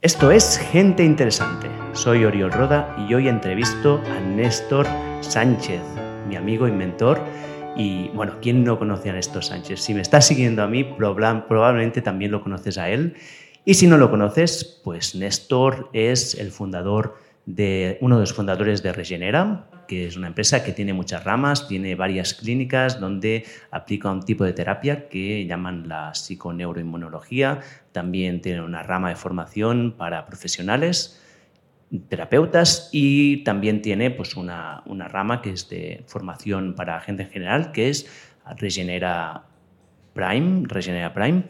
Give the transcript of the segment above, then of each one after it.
Esto es Gente Interesante. Soy Oriol Roda y hoy entrevisto a Néstor Sánchez, mi amigo y mentor. Y bueno, ¿quién no conoce a Néstor Sánchez? Si me estás siguiendo a mí, probablemente también lo conoces a él. Y si no lo conoces, pues Néstor es el fundador de uno de los fundadores de Regenera, que es una empresa que tiene muchas ramas, tiene varias clínicas donde aplica un tipo de terapia que llaman la psiconeuroinmunología. También tiene una rama de formación para profesionales, terapeutas y también tiene pues, una, una rama que es de formación para gente en general, que es Regenera Prime, Regenera Prime,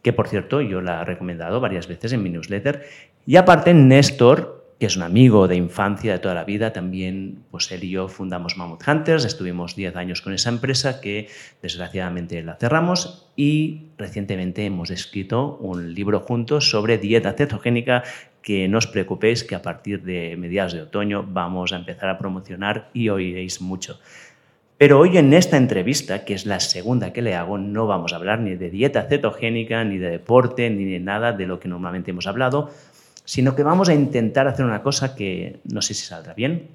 que por cierto yo la he recomendado varias veces en mi newsletter. Y aparte, Néstor que es un amigo de infancia de toda la vida, también pues él y yo fundamos Mammoth Hunters, estuvimos 10 años con esa empresa que desgraciadamente la cerramos y recientemente hemos escrito un libro juntos sobre dieta cetogénica que no os preocupéis que a partir de mediados de otoño vamos a empezar a promocionar y oiréis mucho. Pero hoy en esta entrevista, que es la segunda que le hago, no vamos a hablar ni de dieta cetogénica, ni de deporte, ni de nada de lo que normalmente hemos hablado, sino que vamos a intentar hacer una cosa que no sé si saldrá bien,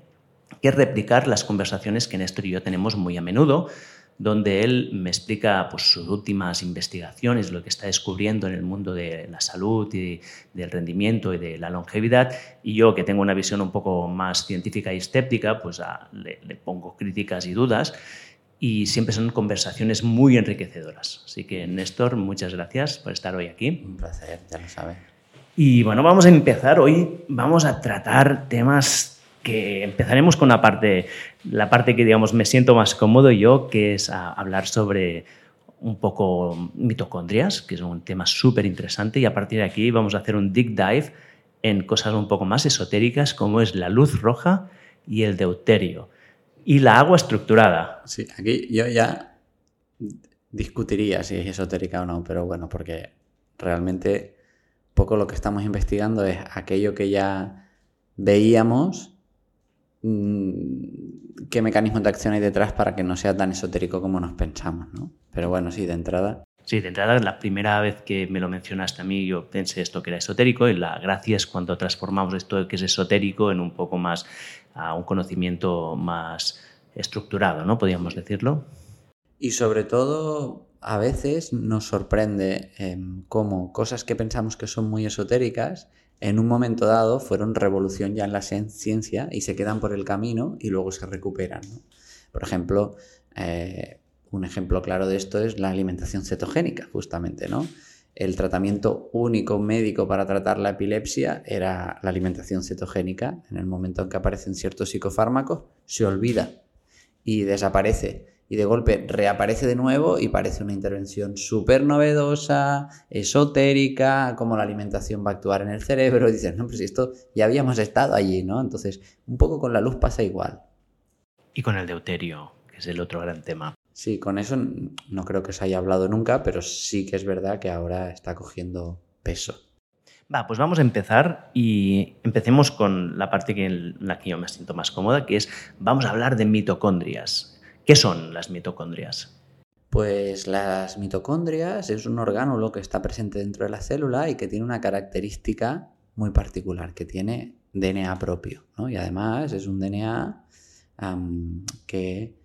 que es replicar las conversaciones que Néstor y yo tenemos muy a menudo, donde él me explica pues, sus últimas investigaciones, lo que está descubriendo en el mundo de la salud y del rendimiento y de la longevidad, y yo que tengo una visión un poco más científica y escéptica, pues le, pongo críticas y dudas, y siempre son conversaciones muy enriquecedoras. Así que Néstor, muchas gracias por estar hoy aquí. Un placer, ya lo sabes. Y bueno, vamos a empezar hoy, vamos a tratar temas que empezaremos con la parte, la parte que digamos me siento más cómodo yo, que es hablar sobre un poco mitocondrias, que es un tema súper interesante y a partir de aquí vamos a hacer un deep dive en cosas un poco más esotéricas como es la luz roja y el deuterio y la agua estructurada. Sí, aquí yo ya discutiría si es esotérica o no, pero bueno, porque realmente poco lo que estamos investigando es aquello que ya veíamos, mm, qué mecanismos de acción hay detrás para que no sea tan esotérico como nos pensamos, ¿no? Pero bueno, sí, de entrada. Sí, de entrada, la primera vez que me lo mencionaste a mí, yo pensé esto que era esotérico y la gracia es cuando transformamos esto que es esotérico en un poco más, a un conocimiento más estructurado, ¿no? Podríamos decirlo. Y sobre todo, a veces nos sorprende em, cómo cosas que pensamos que son muy esotéricas, en un momento dado fueron revolución ya en la ciencia y se quedan por el camino y luego se recuperan. Por ejemplo, eh, un ejemplo claro de esto es la alimentación cetogénica, justamente, ¿no? El tratamiento único médico para tratar la epilepsia era la alimentación cetogénica. En el momento en que aparecen ciertos psicofármacos, se olvida y desaparece y de golpe reaparece de nuevo y parece una intervención súper novedosa, esotérica, cómo la alimentación va a actuar en el cerebro. Y dices, no, pues esto ya habíamos estado allí, ¿no? Entonces, un poco con la luz pasa igual. Y con el deuterio, que es el otro gran tema. Sí, con eso no creo que se haya hablado nunca, pero sí que es verdad que ahora está cogiendo peso. Va, pues vamos a empezar y empecemos con la parte que en la que yo me siento más cómoda, que es vamos a hablar de mitocondrias. ¿Qué son las mitocondrias? Pues las mitocondrias es un orgánulo que está presente dentro de la célula y que tiene una característica muy particular, que tiene DNA propio. Y además es un DNA que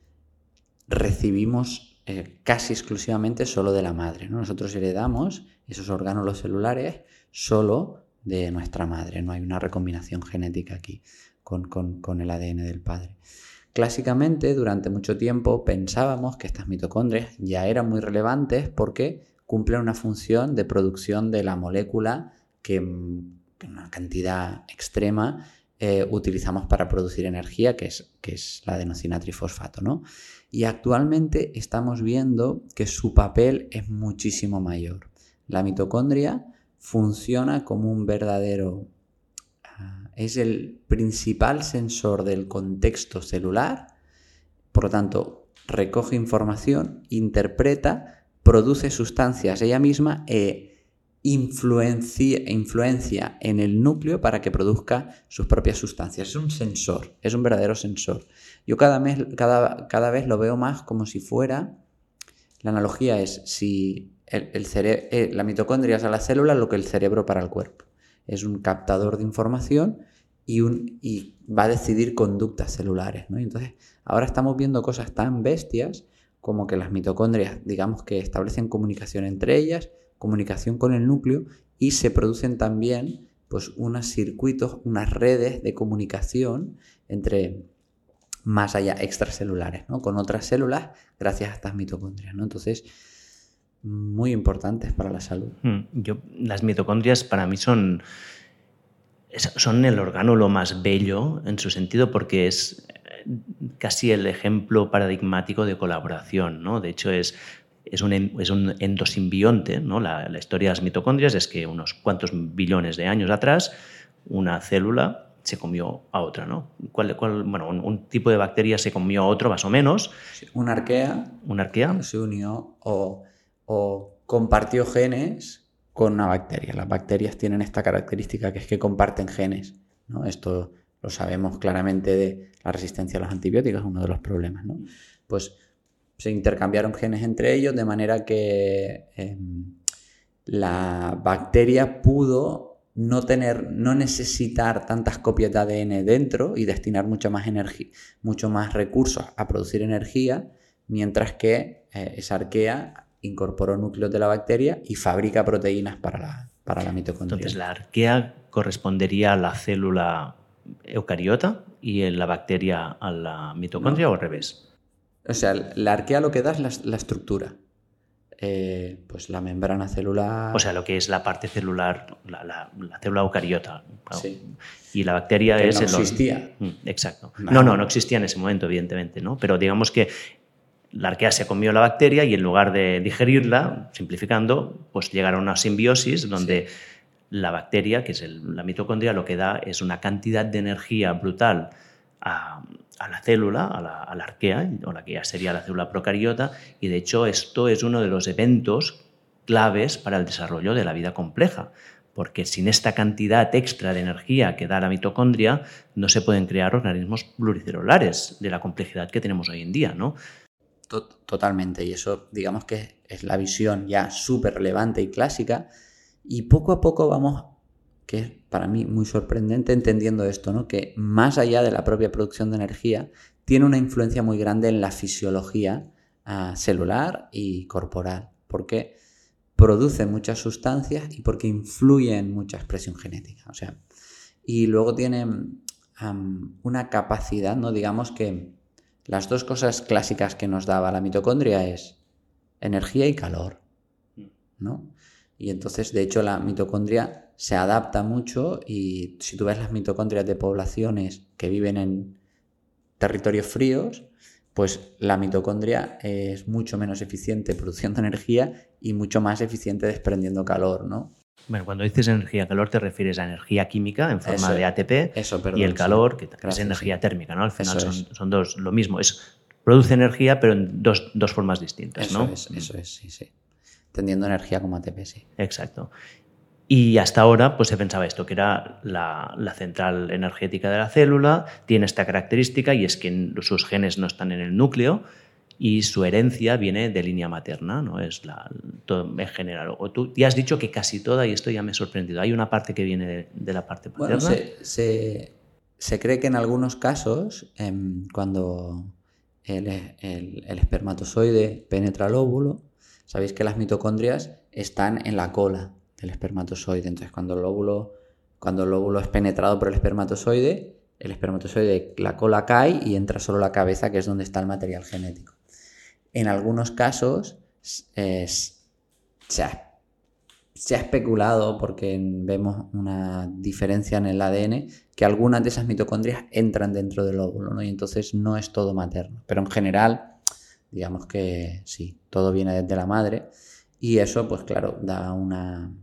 recibimos eh, casi exclusivamente solo de la madre. Nosotros heredamos esos orgánulos celulares solo de nuestra madre. No hay una recombinación genética aquí con el ADN del padre. Clásicamente, durante mucho tiempo pensábamos que estas mitocondrias ya eran muy relevantes porque cumplen una función de producción de la molécula que en una cantidad extrema eh, utilizamos para producir energía, que es, que es la adenosina trifosfato. ¿no? Y actualmente estamos viendo que su papel es muchísimo mayor. La mitocondria funciona como un verdadero es el principal sensor del contexto celular, por lo tanto, recoge información, interpreta, produce sustancias ella misma e influencia, influencia en el núcleo para que produzca sus propias sustancias. Es un sensor, es un verdadero sensor. Yo cada, cada, cada vez lo veo más como si fuera, la analogía es si el, eh, la mitocondria es a la célula lo que el cerebro para el cuerpo. Es un captador de información y, un, y va a decidir conductas celulares. ¿no? entonces, ahora estamos viendo cosas tan bestias como que las mitocondrias, digamos que establecen comunicación entre ellas, comunicación con el núcleo y se producen también pues unos circuitos, unas redes de comunicación entre más allá extracelulares, ¿no? Con otras células gracias a estas mitocondrias, ¿no? Entonces, muy importantes para la salud. Hmm, yo, las mitocondrias para mí son, son el órgano lo más bello en su sentido porque es eh, casi el ejemplo paradigmático de colaboración, ¿no? De hecho, es es un, es un endosimbionte. ¿no? La, la, historia de las mitocondrias es que unos cuantos billones de años atrás, una célula se comió a otra. ¿no? ¿Cuál, cuál, bueno, un, tipo de bacteria se comió a otro más o menos. Una arquea. Una arquea. Se unió o, o compartió genes con una bacteria. Las bacterias tienen esta característica que es que comparten genes. Esto lo sabemos claramente de la resistencia a los antibióticos, uno de los problemas. ¿no? Pues se intercambiaron genes entre ellos de manera que em, la bacteria pudo no tener, no necesitar tantas copias de ADN dentro y destinar mucho más energía, mucho más recursos a producir energía, mientras que eh, esa arquea incorporó núcleos de la bacteria y fabrica proteínas para la, para la mitocondria. Entonces, la arquea correspondería a la célula eucariota y la bacteria a la mitocondria o al revés. O sea, la arquea lo que da es la, estructura. Eh, pues la membrana celular. O sea, lo que es la parte celular, la, célula eucariota. Sí. Y la bacteria es. No existía. Mm, exacto. No. no, no, existía en ese momento, evidentemente, ¿no? Pero digamos que la arquea se comió la bacteria y en lugar de digerirla, simplificando, pues llegaron a una simbiosis donde la bacteria, que es la mitocondria, lo que da es una cantidad de energía brutal a, a la célula, a la, arquea, o la que ya sería la célula procariota, y de hecho esto es uno de los eventos claves para el desarrollo de la vida compleja, porque sin esta cantidad extra de energía que da la mitocondria, no se pueden crear organismos pluricelulares de la complejidad que tenemos hoy en día, ¿no? Totalmente, y eso digamos que es la visión ya súper relevante y clásica, y poco a poco vamos que es para mí muy sorprendente entendiendo esto, ¿no? que más allá de la propia producción de energía, tiene una influencia muy grande en la fisiología ah, celular y corporal, porque produce muchas sustancias y porque influye en mucha expresión genética. O sea, y luego tiene una capacidad, ¿no? Digamos que las dos cosas clásicas que nos daba la mitocondria es energía y calor, ¿no? Y entonces, de hecho, la mitocondria se adapta mucho y si tú ves las mitocondrias de poblaciones que viven en territorios fríos, pues la mitocondria es mucho menos eficiente produciendo energía y mucho más eficiente desprendiendo calor, ¿no? Bueno, cuando dices energía calor te refieres a energía química en forma de ATP eso, perdón, y el calor, que es energía térmica, ¿no? Al final son, dos, lo mismo, es produce energía pero en dos, formas distintas, eso Es, eso es, sí, sí. Tendiendo energía como ATP, sí. Exacto. Y hasta ahora pues se pensaba esto, que era la, central energética de la célula, tiene esta característica y es que sus genes no están en el núcleo y su herencia viene de línea materna, ¿no? Es la, en general. O tú ya has dicho que casi toda, y esto ya me ha sorprendido, hay una parte que viene de, la parte materna. Bueno, se, cree que en algunos casos, em, cuando el, el espermatozoide penetra el óvulo, sabéis que las mitocondrias están en la cola el espermatozoide. Entonces, cuando el óvulo, cuando el óvulo es penetrado por el espermatozoide, el espermatozoide, la cola cae y entra solo la cabeza, que es donde está el material genético. En algunos casos se, ha, especulado, porque vemos una diferencia en el ADN, que algunas de esas mitocondrias entran dentro del óvulo, y entonces no es todo materno. Pero en general, digamos que sí, todo viene desde la madre. Y eso, pues claro, da una,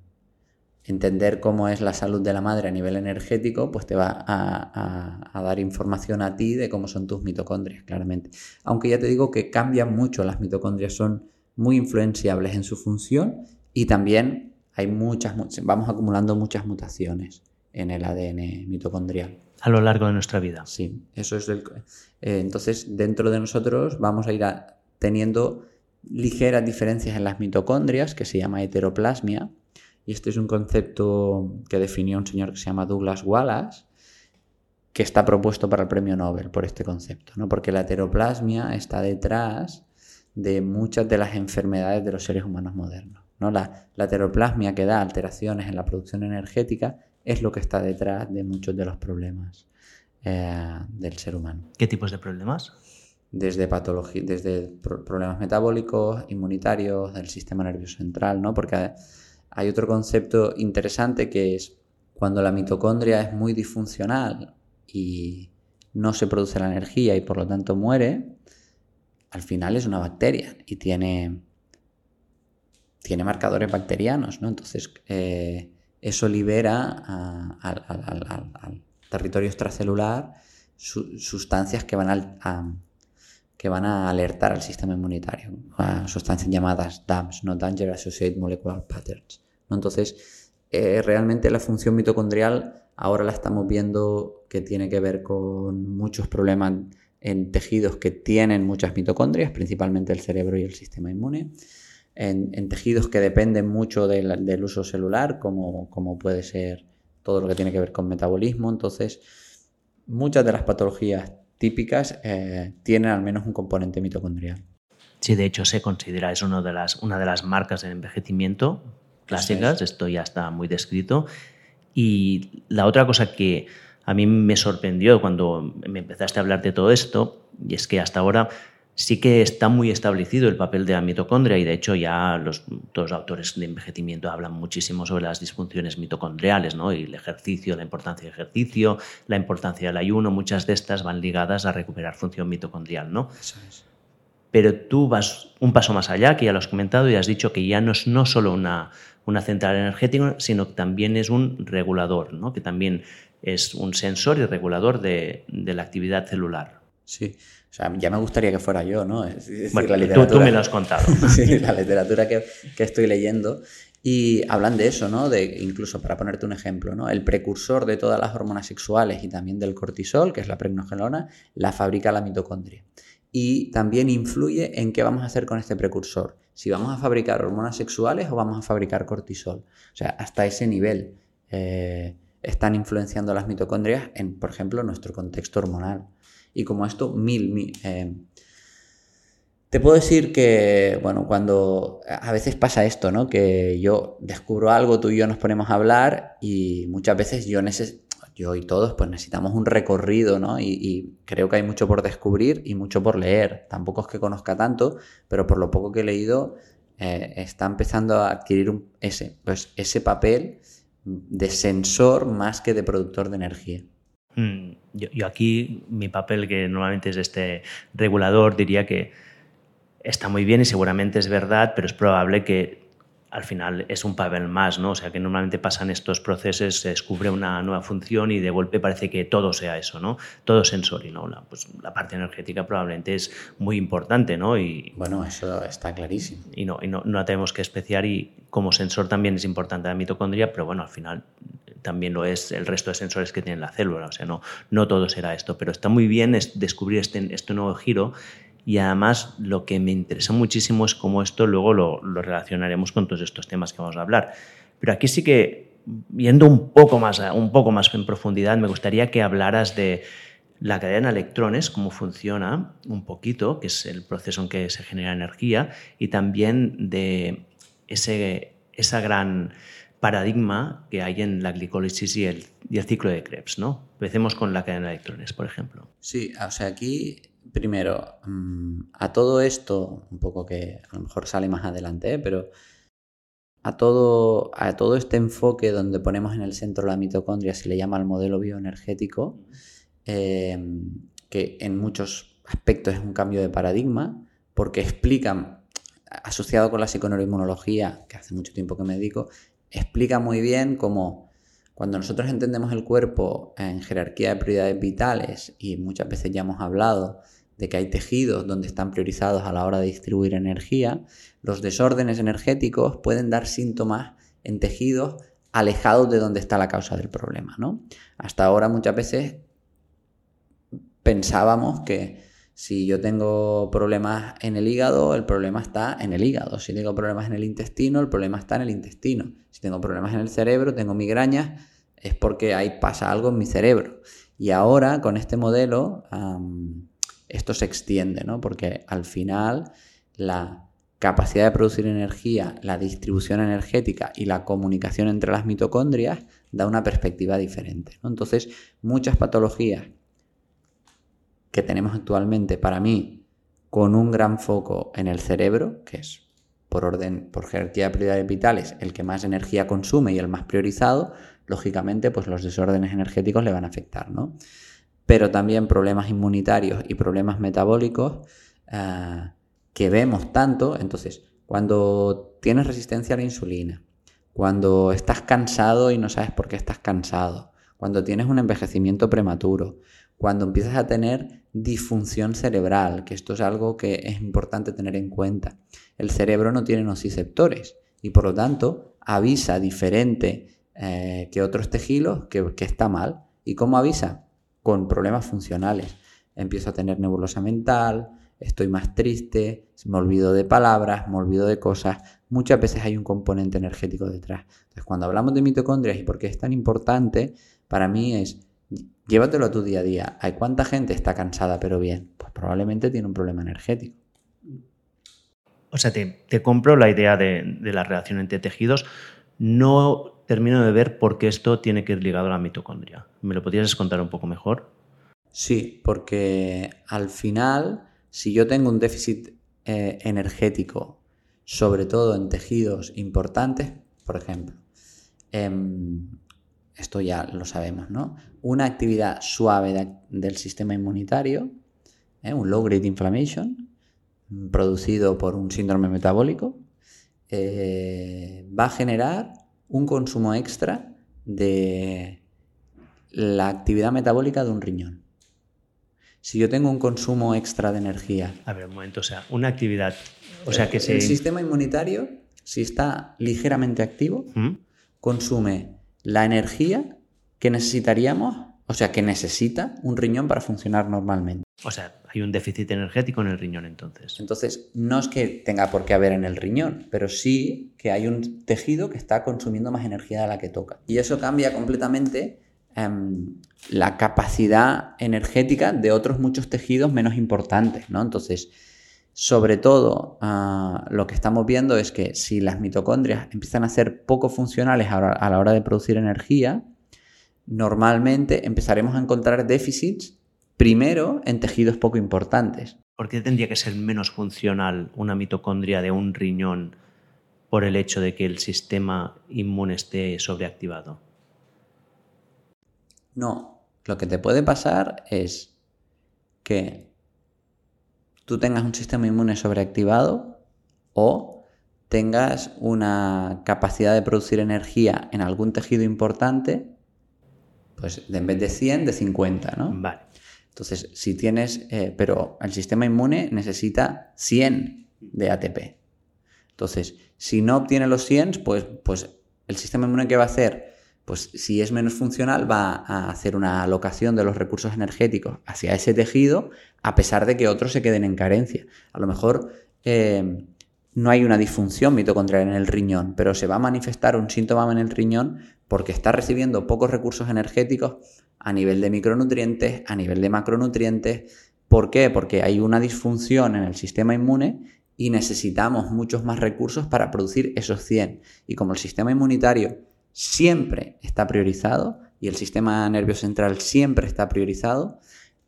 entender cómo es la salud de la madre a nivel energético, pues te va a, dar información a ti de cómo son tus mitocondrias, claramente. Aunque ya te digo que cambian mucho, las mitocondrias son muy influenciables en su función y también hay muchas, vamos acumulando muchas mutaciones en el ADN mitocondrial. A lo largo de nuestra vida. Sí, eso es el... Eh, entonces, dentro de nosotros vamos a ir teniendo ligeras diferencias en las mitocondrias, que se llama heteroplasmia, Y este es un concepto que definió un señor que se llama Douglas Wallace, que está propuesto para el premio Nobel por este concepto, ¿no? porque la heteroplasmia está detrás de muchas de las enfermedades de los seres humanos modernos. ¿no? La, la heteroplasmia que da alteraciones en la producción energética es lo que está detrás de muchos de los problemas eh, del ser humano. ¿Qué tipos de problemas? Desde, patología, desde problemas metabólicos, inmunitarios, del sistema nervioso central, ¿no? porque hay otro concepto interesante que es cuando la mitocondria es muy disfuncional y no se produce la energía y por lo tanto muere, al final es una bacteria y tiene, tiene marcadores bacterianos, ¿no? Entonces, eh, eso libera al territorio extracelular sustancias que van, a, que van a alertar al sistema inmunitario, sustancias llamadas DAMS, no Danger Associated Molecular Patterns. Entonces, eh, realmente la función mitocondrial ahora la estamos viendo que tiene que ver con muchos problemas en tejidos que tienen muchas mitocondrias, principalmente el cerebro y el sistema inmune, en, tejidos que dependen mucho del, uso celular, como, como, puede ser todo lo que tiene que ver con metabolismo. Entonces, muchas de las patologías típicas eh, tienen al menos un componente mitocondrial. Sí, de hecho se considera, es una de las, una de las marcas del envejecimiento clásicas, esto ya está muy descrito. Y la otra cosa que a mí me sorprendió cuando me empezaste a hablar de todo esto, y es que hasta ahora sí que está muy establecido el papel de la mitocondria y de hecho ya los, todos los autores de envejecimiento hablan muchísimo sobre las disfunciones mitocondriales ¿no? y el ejercicio, la importancia del ejercicio, la importancia del ayuno, muchas de estas van ligadas a recuperar función mitocondrial. ¿no? Pero tú vas un paso más allá, que ya lo has comentado y has dicho que ya no es no solo una, una central energética, sino que también es un regulador, ¿no? que también es un sensor y regulador de, la actividad celular. Sí, o sea, ya me gustaría que fuera yo, ¿no? bueno, tú, me lo has contado. sí, la literatura que, estoy leyendo. Y hablan de eso, ¿no? De, incluso para ponerte un ejemplo, ¿no? El precursor de todas las hormonas sexuales y también del cortisol, que es la pregnogelona, la fabrica la mitocondria. Y también influye en qué vamos a hacer con este precursor. Si vamos a fabricar hormonas sexuales o vamos a fabricar cortisol. O sea, hasta ese nivel. Eh, están influenciando las mitocondrias en, por ejemplo, nuestro contexto hormonal. Y como esto, mil, eh, te puedo decir que, bueno, cuando a veces pasa esto, ¿no? Que yo descubro algo, tú y yo nos ponemos a hablar y muchas veces yo necesito, yo y todos, pues necesitamos un recorrido, ¿no? Y, creo que hay mucho por descubrir y mucho por leer. Tampoco es que conozca tanto, pero por lo poco que he leído, eh, está empezando a adquirir ese, pues, ese papel de sensor más que de productor de energía. Mm, yo, aquí mi papel, que normalmente es este regulador, diría que está muy bien y seguramente es verdad, pero es probable que al final es un papel más, ¿no? O sea, que normalmente pasan estos procesos, se descubre una nueva función y de golpe parece que todo sea eso, ¿no? Todo sensory, ¿no? La, pues la parte energética probablemente es muy importante, ¿no? Y, bueno, eso está clarísimo. Y no, y no, no la tenemos que especiar y como sensor también es importante la mitocondria, pero bueno, al final también lo es el resto de sensores que tiene la célula, o sea, no, no todo será esto, pero está muy bien descubrir este, este nuevo giro y además lo que me interesa muchísimo es cómo esto luego lo, relacionaremos con todos estos temas que vamos a hablar. Pero aquí sí que, viendo un poco más, un poco más en profundidad, me gustaría que hablaras de la cadena de electrones, cómo funciona un poquito, que es el proceso en que se genera energía, y también de ese, esa gran paradigma que hay en la glicólisis y el, y el ciclo de Krebs. ¿no? Empecemos con la cadena de electrones, por ejemplo. Sí, o sea, aquí primero, mm, a todo esto, un poco que a lo mejor sale más adelante, ¿eh? pero a todo, a todo este enfoque donde ponemos en el centro la mitocondria, se le llama el modelo bioenergético, em, que en muchos aspectos es un cambio de paradigma, porque explica, asociado con la psiconeuroinmunología, que hace mucho tiempo que me dedico, explica muy bien cómo cuando nosotros entendemos el cuerpo en jerarquía de prioridades vitales, y muchas veces ya hemos hablado de que hay tejidos donde están priorizados a la hora de distribuir energía, los desórdenes energéticos pueden dar síntomas en tejidos alejados de donde está la causa del problema. ¿no? Hasta ahora muchas veces pensábamos que Si yo tengo problemas en el hígado, el problema está en el hígado. Si tengo problemas en el intestino, el problema está en el intestino. Si tengo problemas en el cerebro, tengo migrañas, es porque ahí pasa algo en mi cerebro. Y ahora con este modelo esto se extiende, ¿no? Porque al final la capacidad de producir energía, la distribución energética y la comunicación entre las mitocondrias da una perspectiva diferente. Entonces, muchas patologías que tenemos actualmente, para mí, con un gran foco en el cerebro, que es por orden, por jerarquía de prioridades vitales, el que más energía consume y el más priorizado, lógicamente, pues los desórdenes energéticos le van a afectar, ¿no? Pero también problemas inmunitarios y problemas metabólicos eh, que vemos tanto. Entonces, cuando tienes resistencia a la insulina, cuando estás cansado y no sabes por qué estás cansado, cuando tienes un envejecimiento prematuro, cuando empiezas a tener disfunción cerebral, que esto es algo que es importante tener en cuenta. El cerebro no tiene nociceptores y por lo tanto avisa diferente eh, que otros tejidos que, que está mal. ¿Y cómo avisa? Con problemas funcionales. Empiezo a tener nebulosa mental, estoy más triste, me olvido de palabras, me olvido de cosas. Muchas veces hay un componente energético detrás. Entonces, cuando hablamos de mitocondrias y por qué es tan importante, para mí es llévatelo a tu día a día. ¿Hay cuánta gente está cansada pero bien? Pues probablemente tiene un problema energético. O sea, te, compro la idea de, de, la relación entre tejidos. No termino de ver por qué esto tiene que ir ligado a la mitocondria. ¿Me lo podrías contar un poco mejor? Sí, porque al final si yo tengo un déficit eh, energético, sobre todo en tejidos importantes, por ejemplo, em, esto ya lo sabemos, ¿no? Una actividad suave del sistema inmunitario, ¿eh? un low grade inflammation, producido por un síndrome metabólico, eh, va a generar un consumo extra de la actividad metabólica de un riñón si yo tengo un consumo extra de energía. A ver, un momento, o sea, una actividad. O sea que se... El sistema inmunitario, si está ligeramente activo, ¿Mm? consume la energía que necesitaríamos, o sea, que necesita un riñón para funcionar normalmente. O sea, hay un déficit energético en el riñón entonces. Entonces, no es que tenga por qué haber en el riñón, pero sí que hay un tejido que está consumiendo más energía de la que toca. Y eso cambia completamente Em, la capacidad energética de otros muchos tejidos menos importantes, ¿no? Entonces, sobre todo, ah, lo que estamos viendo es que si las mitocondrias empiezan a ser poco funcionales a la hora de producir energía, normalmente empezaremos a encontrar déficits primero en tejidos poco importantes. ¿Por qué tendría que ser menos funcional una mitocondria de un riñón por el hecho de que el sistema inmune esté sobreactivado? No, lo que te puede pasar es que tú tengas un sistema inmune sobreactivado o tengas una capacidad de producir energía en algún tejido importante, pues en vez de 100, de 50, ¿no? Vale. Entonces, si tienes, eh, pero el sistema inmune necesita 100 de ATP. Entonces, si no obtiene los 100, pues, pues el sistema inmune que va a hacer pues si es menos funcional va a hacer una alocación de los recursos energéticos hacia ese tejido a pesar de que otros se queden en carencia. A lo mejor eh, no hay una disfunción mitocondrial en el riñón, pero se va a manifestar un síntoma en el riñón porque está recibiendo pocos recursos energéticos a nivel de micronutrientes, a nivel de macronutrientes. ¿Por qué? Porque hay una disfunción en el sistema inmune y necesitamos muchos más recursos para producir esos 100. Y como el sistema inmunitario siempre está priorizado y el sistema nervioso central siempre está priorizado,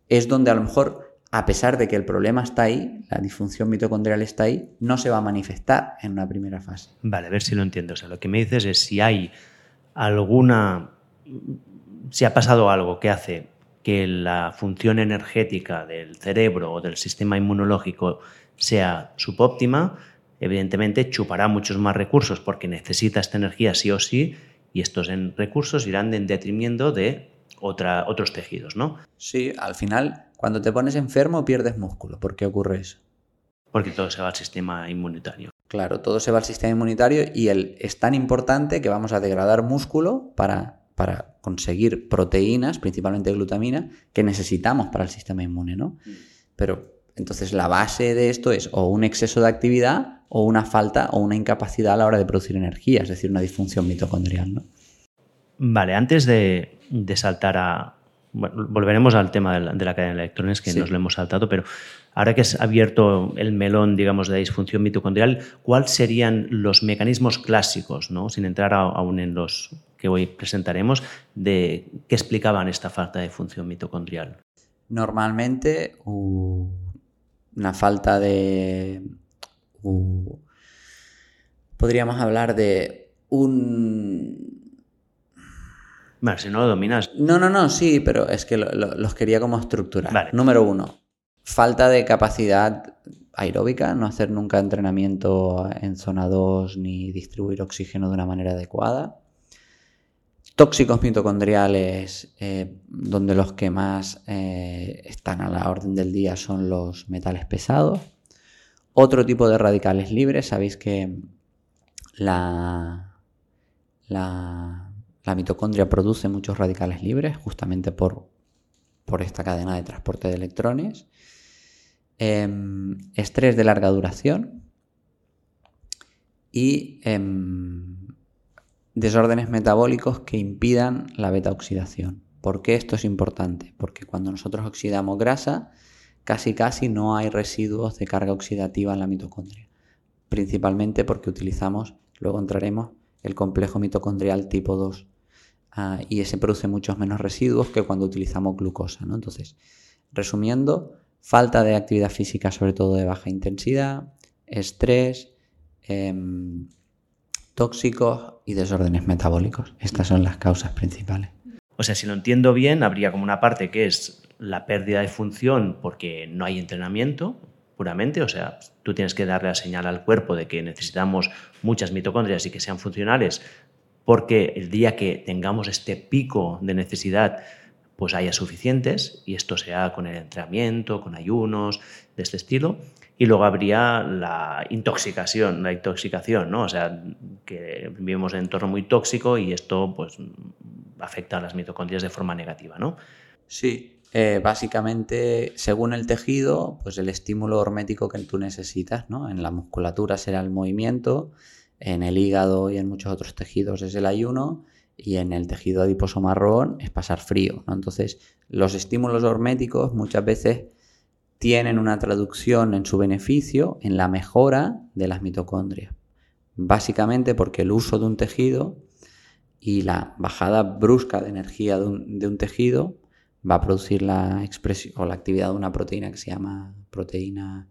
es donde a lo mejor, a pesar de que el problema está ahí, la disfunción mitocondrial está ahí, no se va a manifestar en una primera fase. Vale, a ver si lo entiendo. O sea, lo que me dices es si hay alguna, si ha pasado algo que hace que la función energética del cerebro o del sistema inmunológico sea subóptima, evidentemente chupará muchos más recursos porque necesita esta energía sí o sí y estos recursos irán en detrimento de otra, otros tejidos, ¿no? Sí, al final, cuando te pones enfermo pierdes músculo. ¿Por qué ocurre eso? Porque todo se va al sistema inmunitario. Claro, todo se va al sistema inmunitario y el, es tan importante que vamos a degradar músculo para, para conseguir proteínas, principalmente glutamina, que necesitamos para el sistema inmune, ¿no? Mm. Pero Entonces la base de esto es o un exceso de actividad o una falta o una incapacidad a la hora de producir energía, es decir, una disfunción mitocondrial. ¿no? Vale, antes de, saltar a... volveremos al tema de la, cadena de electrones que nos lo hemos saltado, pero ahora que has abierto el melón, digamos, de disfunción mitocondrial, ¿cuáles serían los mecanismos clásicos, ¿no? sin entrar aún en los que hoy presentaremos, de qué explicaban esta falta de función mitocondrial? Normalmente una falta de... podríamos hablar de un... Bueno, si no lo dominas. No, no, no, sí, pero es que los quería como estructurar. Número uno, falta de capacidad aeróbica, no hacer nunca entrenamiento en zona 2 ni distribuir oxígeno de una manera adecuada. Tóxicos mitocondriales, eh, donde los que más eh, están a la orden del día son los metales pesados. Otro tipo de radicales libres, sabéis que la, la, mitocondria produce muchos radicales libres justamente por, por esta cadena de transporte de electrones. Em, estrés de larga duración y em, desórdenes metabólicos que impidan la beta oxidación. ¿Por qué esto es importante? Porque cuando nosotros oxidamos grasa, casi casi no hay residuos de carga oxidativa en la mitocondria. Principalmente porque utilizamos, luego entraremos, el complejo mitocondrial tipo 2. Ah, y ese produce muchos menos residuos que cuando utilizamos glucosa. ¿no? Entonces, resumiendo, falta de actividad física, sobre todo de baja intensidad, estrés, em, tóxicos y desórdenes metabólicos. Estas son las causas principales. O sea, si lo entiendo bien, habría como una parte que es la pérdida de función porque no hay entrenamiento puramente, o sea, tú tienes que darle la señal al cuerpo de que necesitamos muchas mitocondrias y que sean funcionales porque el día que tengamos este pico de necesidad pues haya suficientes y esto sea con el entrenamiento, con ayunos de este estilo. Y luego habría la intoxicación, la intoxicación, ¿no? O sea, que vivimos en un entorno muy tóxico y esto pues afecta a las mitocondrias de forma negativa, ¿no? Sí, eh, básicamente, según el tejido, pues el estímulo hormético que tú necesitas, ¿no? En la musculatura será el movimiento, en el hígado y en muchos otros tejidos es el ayuno, y en el tejido adiposo marrón es pasar frío. Entonces, los estímulos horméticos muchas veces tienen una traducción en su beneficio en la mejora de las mitocondrias. Básicamente porque el uso de un tejido y la bajada brusca de energía de un, tejido va a producir la expresión o la actividad de una proteína que se llama proteína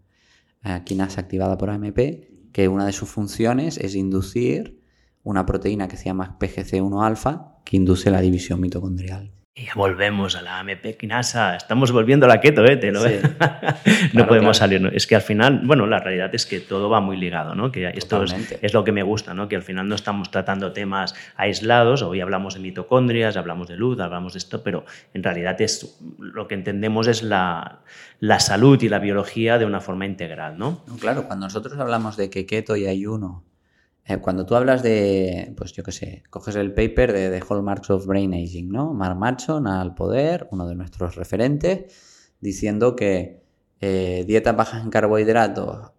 eh, quinasa activada por AMP, que una de sus funciones es inducir una proteína que se llama PGC1-alfa que induce la división mitocondrial. Y volvemos a la AMP quinasa. Estamos volviendo a la keto, ¿eh? lo no podemos salir. Es que al final, bueno, la realidad es que todo va muy ligado, ¿no? Que esto es, lo que me gusta, ¿no? Que al final no estamos tratando temas aislados. Hoy hablamos de mitocondrias, hablamos de luz, hablamos de esto, pero en realidad es lo que entendemos es la, la salud y la biología de una forma integral, ¿no? Claro, cuando nosotros hablamos de que keto y ayuno eh, cuando tú hablas de, pues yo qué sé, coges el paper de The Hallmarks of Brain Aging, ¿no? Mark Matson al poder, uno de nuestros referentes, diciendo que eh, dietas bajas en carbohidratos,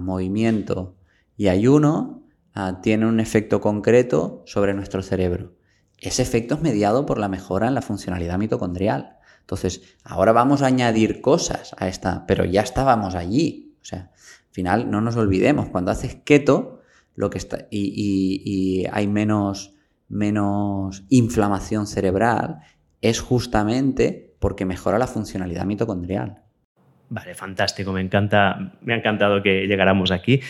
movimiento y ayuno tienen un efecto concreto sobre nuestro cerebro. Ese efecto es mediado por la mejora en la funcionalidad mitocondrial. Entonces, ahora vamos a añadir cosas a esta, pero ya estábamos allí. O sea, al final no nos olvidemos, cuando haces keto, lo que está, y, hay menos, menos inflamación cerebral, es justamente porque mejora la funcionalidad mitocondrial. Vale, fantástico, me encanta, me ha encantado que llegáramos aquí.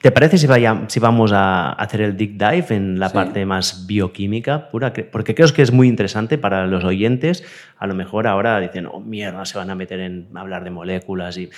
¿Te parece si, vaya, si vamos a hacer el deep dive en la parte más bioquímica pura? Porque creo que es muy interesante para los oyentes. A lo mejor ahora dicen, oh mierda, se van a meter en hablar de moléculas y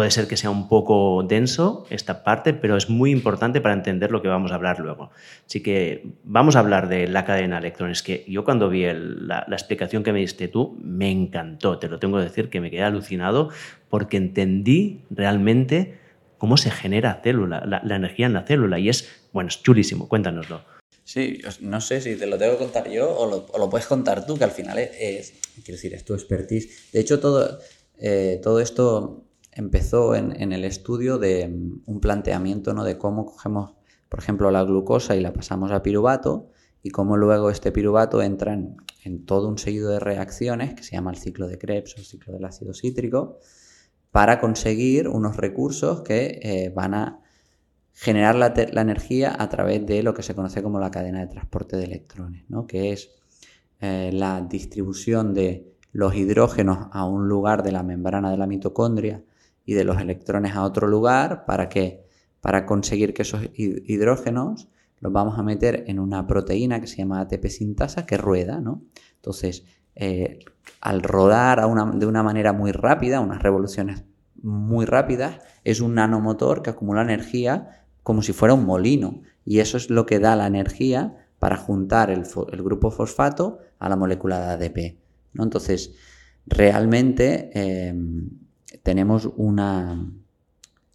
Puede ser que sea un poco denso esta parte, pero es muy importante para entender lo que vamos a hablar luego. Así que vamos a hablar de la cadena de electrones, que yo cuando vi la, explicación que me diste tú, me encantó, te lo tengo que decir, que me quedé alucinado porque entendí realmente cómo se genera célula, la, energía en la célula, y es, bueno, es chulísimo, cuéntanoslo. Sí, no sé si te lo tengo que contar yo o lo, puedes contar tú, que al final es, quiero decir, es tu expertise. De hecho, todo, eh, todo esto empezó en, el estudio de mm, un planteamiento ¿no? de cómo cogemos, por ejemplo, la glucosa y la pasamos a piruvato y cómo luego este piruvato entra en, todo un seguido de reacciones que se llama el ciclo de Krebs o el ciclo del ácido cítrico para conseguir unos recursos que eh, van a generar la, energía a través de lo que se conoce como la cadena de transporte de electrones, ¿no? que es eh, la distribución de los hidrógenos a un lugar de la membrana de la mitocondria y de los electrones a otro lugar para que para conseguir que esos hidrógenos los vamos a meter en una proteína que se llama ATP sintasa que rueda, ¿no? Entonces, eh, al rodar de una manera muy rápida, unas revoluciones muy rápidas, es un nanomotor que acumula energía como si fuera un molino. Y eso es lo que da la energía para juntar el, grupo fosfato a la molécula de ADP. ¿no? Entonces, realmente em, tenemos una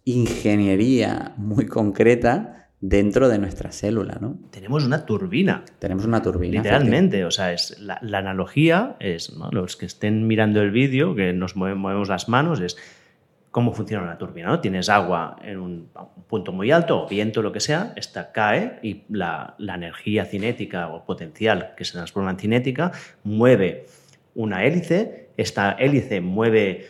ingeniería muy concreta dentro de nuestra célula, ¿no? Tenemos una turbina. Tenemos una turbina. Literalmente, o sea, es la, analogía es, los que estén mirando el vídeo, que nos movemos las manos, es cómo funciona una turbina. ¿no? Tienes agua en un, punto muy alto, o viento, lo que sea, esta cae y la, energía cinética o potencial que se transforma en cinética mueve una hélice, esta hélice mueve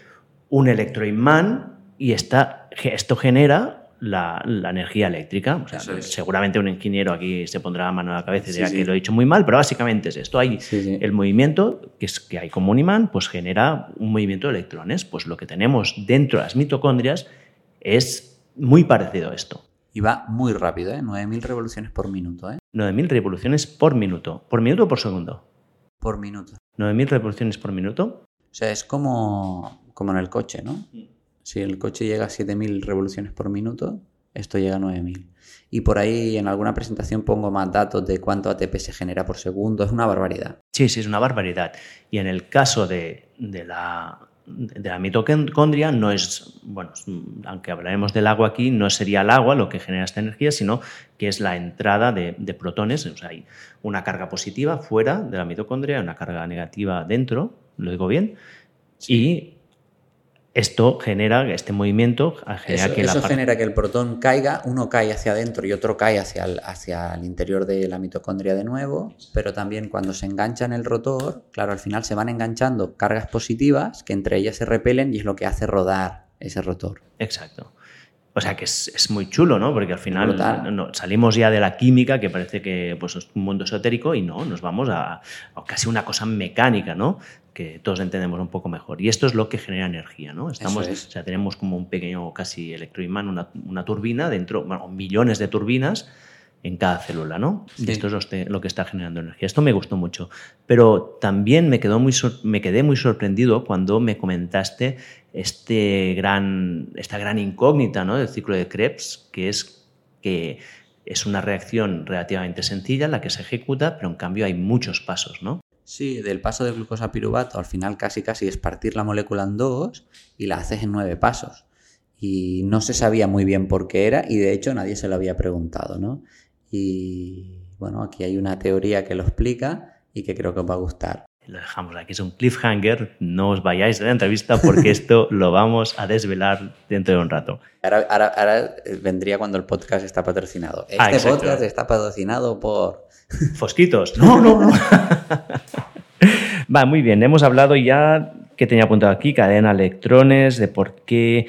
un electroimán y esta, esto genera la, energía eléctrica. Seguramente un ingeniero aquí se pondrá la mano a la cabeza y dirá que lo he dicho muy mal, pero básicamente es esto. Hay el movimiento que, es, que hay como un imán, pues genera un movimiento de electrones. Pues lo que tenemos dentro de las mitocondrias es muy parecido a esto. Y va muy rápido, ¿eh? 9.000 revoluciones por minuto. ¿eh? 9.000 revoluciones por minuto. ¿Por minuto o por segundo? Por minuto. 9.000 revoluciones por minuto. O sea, es como, como en el coche, ¿no? Si el coche llega a 7.000 revoluciones por minuto, esto llega a 9.000. Y por ahí en alguna presentación pongo más datos de cuánto ATP se genera por segundo. Es una barbaridad. Sí, sí, es una barbaridad. Y en el caso de, la, de la mitocondria no es, bueno, aunque hablaremos del agua aquí, no sería el agua lo que genera esta energía, sino que es la entrada de, protones. O sea, hay una carga positiva fuera de la mitocondria, una carga negativa dentro, lo digo bien, y esto genera, este movimiento genera eso, que eso genera que el protón caiga, uno cae hacia adentro y otro cae hacia el, hacia el interior de la mitocondria de nuevo, pero también cuando se engancha en el rotor, claro, al final se van enganchando cargas positivas que entre ellas se repelen y es lo que hace rodar ese rotor. Exacto. O sea que es, muy chulo, ¿no? Porque al final salimos ya de la química, que parece que pues, es un mundo esotérico, y no, nos vamos a, a, casi una cosa mecánica, ¿no? que todos entendemos un poco mejor. Y esto es lo que genera energía, ¿no? Estamos, o sea, tenemos como un pequeño casi electroimán, una, una turbina dentro, bueno, millones de turbinas en cada célula, ¿no? Y esto es lo que está generando energía. Esto me gustó mucho. Pero también me, quedó muy, me quedé muy sorprendido cuando me comentaste este gran, esta gran incógnita ¿no? del ciclo de Krebs, que es que es una reacción relativamente sencilla la que se ejecuta, pero en cambio hay muchos pasos, ¿no? Sí, del paso de glucosa piruvato al final casi casi es partir la molécula en dos y la haces en nueve pasos. Y no se sabía muy bien por qué era y de hecho nadie se lo había preguntado, ¿no? Y bueno, aquí hay una teoría que lo explica y que creo que os va a gustar. Lo dejamos aquí, es un cliffhanger, no os vayáis de la entrevista porque esto lo vamos a desvelar dentro de un rato. Ahora, vendría cuando el podcast está patrocinado. Ah, este podcast está patrocinado por... Fosquitos. No, no, no. Va, muy bien. Hemos hablado ya, que tenía apuntado aquí, cadena de electrones, de por qué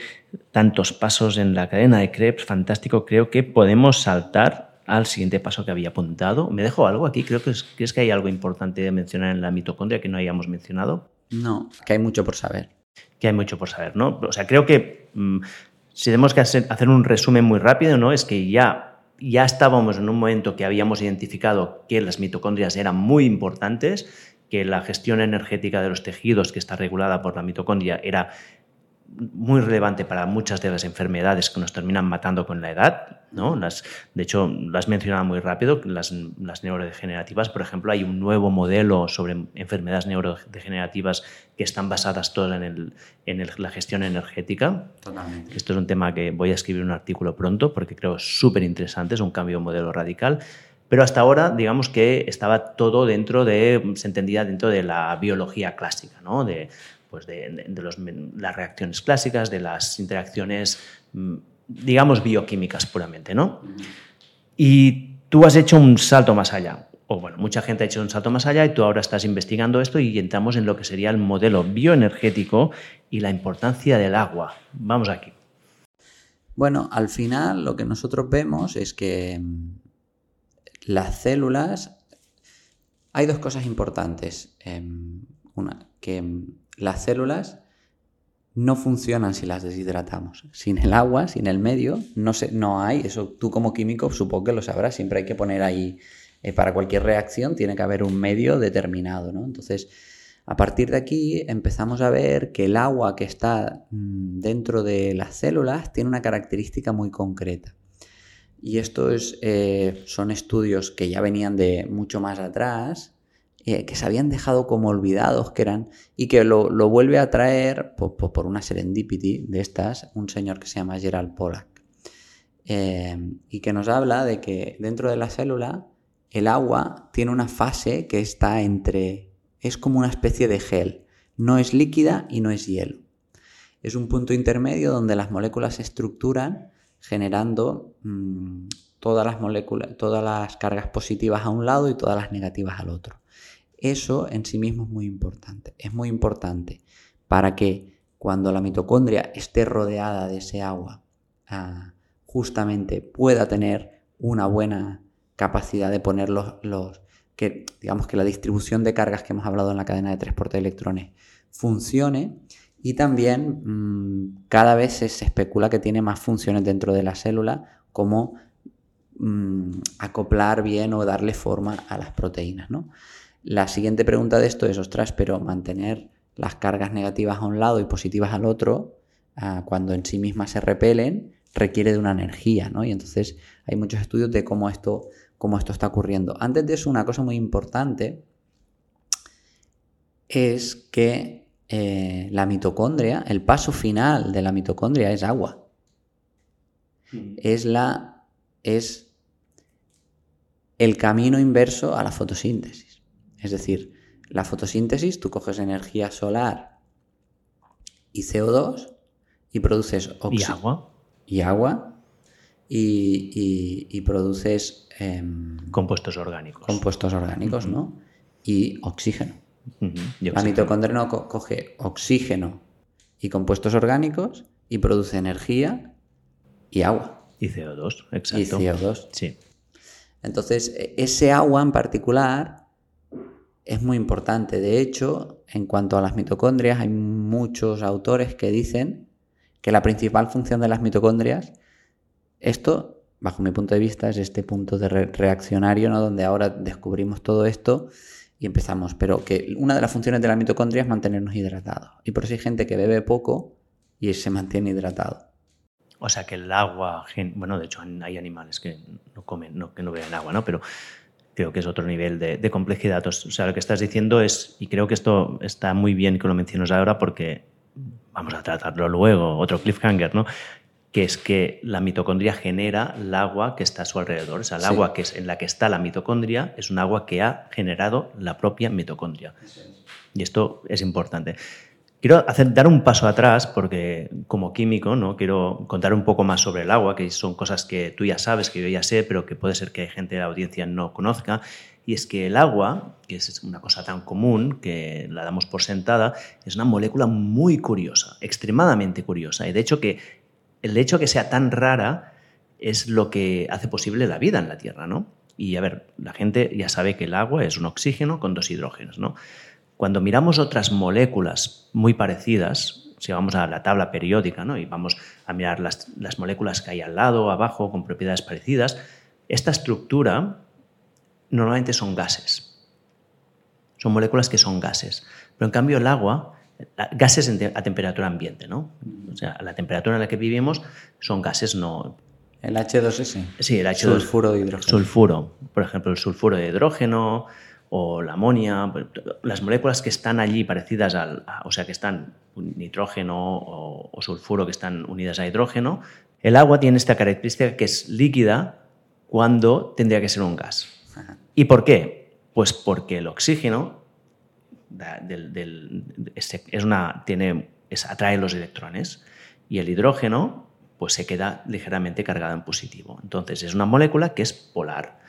tantos pasos en la cadena de Krebs. Fantástico. Creo que podemos saltar al siguiente paso que había apuntado. ¿Me dejo algo aquí? Creo que es, ¿Crees que hay algo importante de mencionar en la mitocondria que no hayamos mencionado? No, que hay mucho por saber. Que hay mucho por saber, ¿no? O sea, creo que mm, si tenemos que hacer, hacer un resumen muy rápido, ¿no? Es que ya ya estábamos en un momento que habíamos identificado que las mitocondrias eran muy importantes, que la gestión energética de los tejidos que está regulada por la mitocondria era muy relevante para muchas de las enfermedades que nos terminan matando con la edad. ¿no? Las, de hecho, las mencionaba muy rápido, las, las, neurodegenerativas. Por ejemplo, hay un nuevo modelo sobre enfermedades neurodegenerativas que están basadas todas en, en la gestión energética. Totalmente. Esto es un tema que voy a escribir un artículo pronto porque creo súper interesante, es un cambio de modelo radical. Pero hasta ahora, digamos que estaba todo dentro de, se entendía dentro de la biología clásica, ¿no? de, pues de, las reacciones clásicas, de las interacciones, mm, digamos, bioquímicas puramente. ¿no? Y tú has hecho un salto más allá. O bueno, mucha gente ha hecho un salto más allá y tú ahora estás investigando esto y entramos en lo que sería el modelo bioenergético y la importancia del agua. Vamos aquí. Bueno, al final lo que nosotros vemos es que mm, las células... Hay dos cosas importantes. Em, una, que em, las células no funcionan si las deshidratamos. Sin el agua, sin el medio, no, se, no hay. Eso tú como químico supongo que lo sabrás. Siempre hay que poner ahí, eh, para cualquier reacción tiene que haber un medio determinado. ¿no? Entonces, a partir de aquí empezamos a ver que el agua que está mm, dentro de las células tiene una característica muy concreta. Y estos eh, son estudios que ya venían de mucho más atrás, eh, que se habían dejado como olvidados que eran, y que lo, vuelve a traer por, una serendipity de estas, un señor que se llama Gerald Pollack, eh, y que nos habla de que dentro de la célula el agua tiene una fase que está entre, es como una especie de gel, no es líquida y no es hielo. Es un punto intermedio donde las moléculas se estructuran generando mm, todas las moléculas, todas las cargas positivas a un lado y todas las negativas al otro. Eso en sí mismo es muy importante. Es muy importante para que cuando la mitocondria esté rodeada de ese agua, ah, justamente pueda tener una buena capacidad de poner los, los, que digamos que la distribución de cargas que hemos hablado en la cadena de transporte de electrones funcione y también mm, cada vez se, especula que tiene más funciones dentro de la célula, como mm, acoplar bien o darle forma a las proteínas. ¿no? La siguiente pregunta de esto es, ostras, pero mantener las cargas negativas a un lado y positivas al otro, ah, cuando en sí mismas se repelen, requiere de una energía, ¿no? Y entonces hay muchos estudios de cómo esto, cómo esto está ocurriendo. Antes de eso, una cosa muy importante es que eh, la mitocondria, el paso final de la mitocondria es agua. Es la. es el camino inverso a la fotosíntesis. Es decir, la fotosíntesis, tú coges energía solar y CO2 y produces ¿Y agua? Y agua. Y, produces. Em, compuestos orgánicos. Compuestos orgánicos, ¿no? Y oxígeno. La mitocondria no coge oxígeno y compuestos orgánicos y produce energía y agua. Y CO2, exacto. Y CO2. Sí. Entonces, e, ese agua en particular es muy importante. De hecho, en cuanto a las mitocondrias, hay muchos autores que dicen que la principal función de las mitocondrias, esto, bajo mi punto de vista, es este punto de reaccionario, ¿no? donde ahora descubrimos todo esto y empezamos. Pero que una de las funciones de la mitocondria es mantenernos hidratados. Y por eso hay gente que bebe poco y se mantiene hidratado. O sea que el agua, bueno, de hecho hay animales que no comen, no, que no beben agua, ¿no? Pero creo que es otro nivel de, complejidad. O sea, lo que estás diciendo es, y creo que esto está muy bien que lo menciones ahora porque vamos a tratarlo luego, otro cliffhanger, ¿no? que es que la mitocondria genera el agua que está a su alrededor. O sea, el agua que es, en la que está la mitocondria es un agua que ha generado la propia mitocondria. Y esto es importante. Quiero hacer, dar un paso atrás porque como químico no quiero contar un poco más sobre el agua, que son cosas que tú ya sabes, que yo ya sé, pero que puede ser que gente de la audiencia no conozca. Y es que el agua, que es una cosa tan común que la damos por sentada, es una molécula muy curiosa, extremadamente curiosa. Y de hecho que el hecho que sea tan rara es lo que hace posible la vida en la Tierra, ¿no? Y a ver, la gente ya sabe que el agua es un oxígeno con dos hidrógenos, ¿no? Cuando miramos otras moléculas muy parecidas, si vamos a la tabla periódica ¿no? y vamos a mirar las, las moléculas que hay al lado, abajo, con propiedades parecidas, esta estructura normalmente son gases. Son moléculas que son gases. Pero en cambio el agua gases a temperatura ambiente, ¿no? O sea, a la temperatura en la que vivimos son gases no... El H2S. Sí, el H2. Sulfuro de hidrógeno. Sulfuro. Por ejemplo, el sulfuro de hidrógeno o la amonia, las moléculas que están allí parecidas al, o sea, que están nitrógeno o, o, sulfuro que están unidas a hidrógeno, el agua tiene esta característica que es líquida cuando tendría que ser un gas. ¿Y por qué? Pues porque el oxígeno es una, tiene, atrae los electrones y el hidrógeno pues se queda ligeramente cargado en positivo. Entonces es una molécula que es polar.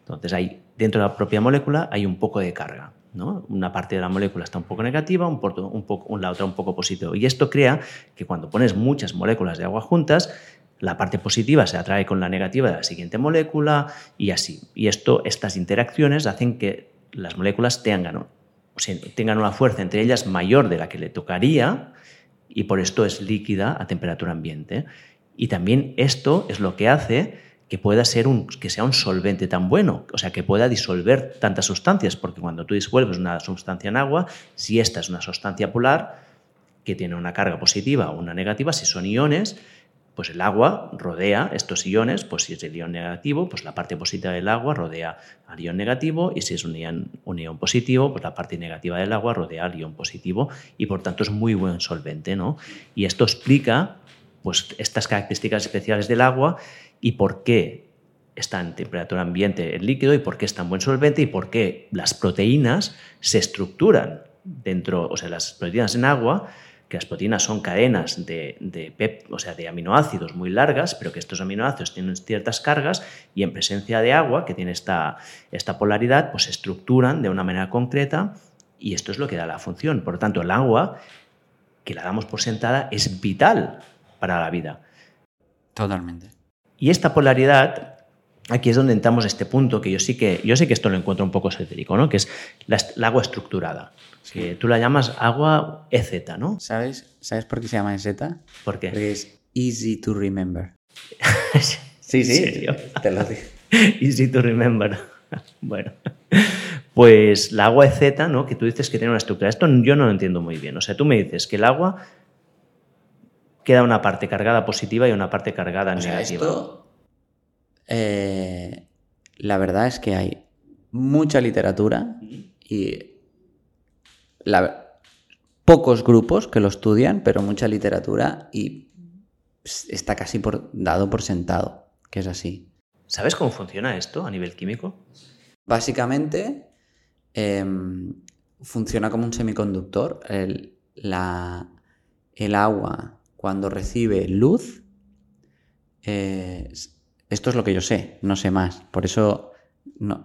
Entonces hay, dentro de la propia molécula hay un poco de carga. ¿no? Una parte de la molécula está un poco negativa, un, poco, la otra un poco positiva. Y esto crea que cuando pones muchas moléculas de agua juntas, la parte positiva se atrae con la negativa de la siguiente molécula y así. Y esto, estas interacciones hacen que las moléculas tengan, tengan una fuerza entre ellas mayor de la que le tocaría y por esto es líquida a temperatura ambiente. Y también esto es lo que hace que pueda ser un, que sea un solvente tan bueno, o sea, que pueda disolver tantas sustancias, porque cuando tú disuelves una sustancia en agua, si esta es una sustancia polar que tiene una carga positiva o una negativa, si son iones, pues el agua rodea estos iones, pues si es el ion negativo, pues la parte positiva del agua rodea al ion negativo y si es un ion, un ion positivo, pues la parte negativa del agua rodea al ion positivo y por tanto es muy buen solvente, ¿no? Y esto explica pues estas características especiales del agua y por qué está en temperatura ambiente el líquido y por qué es tan buen solvente y por qué las proteínas se estructuran dentro, o sea, las proteínas en agua que las proteínas son cadenas de, o sea, de aminoácidos muy largas, pero que estos aminoácidos tienen ciertas cargas y en presencia de agua, que tiene esta, esta polaridad, pues se estructuran de una manera concreta y esto es lo que da la función. Por lo tanto, el agua, que la damos por sentada, es vital para la vida. Totalmente. Y esta polaridad, aquí es donde entramos a este punto que yo sí que, yo sé que esto lo encuentro un poco esotérico, ¿no? que es la, el agua estructurada que tú la llamas agua EZ, ¿no? ¿Sabes, ¿Sabes por qué se llama EZ? ¿Por qué? Porque es easy to remember. sí, sí, te lo digo. easy to remember. bueno, pues la agua EZ, ¿no? Que tú dices que tiene una estructura. Esto yo no lo entiendo muy bien. O sea, tú me dices que el agua queda una parte cargada positiva y una parte cargada o sea, negativa. Esto, eh, la verdad es que hay mucha literatura y pocos grupos que lo estudian, pero mucha literatura y está casi por, dado por sentado, que es así. ¿Sabes cómo funciona esto a nivel químico? Básicamente em, funciona como un semiconductor. El, la, el agua cuando recibe luz, eh, esto es lo que yo sé, no sé más. Por eso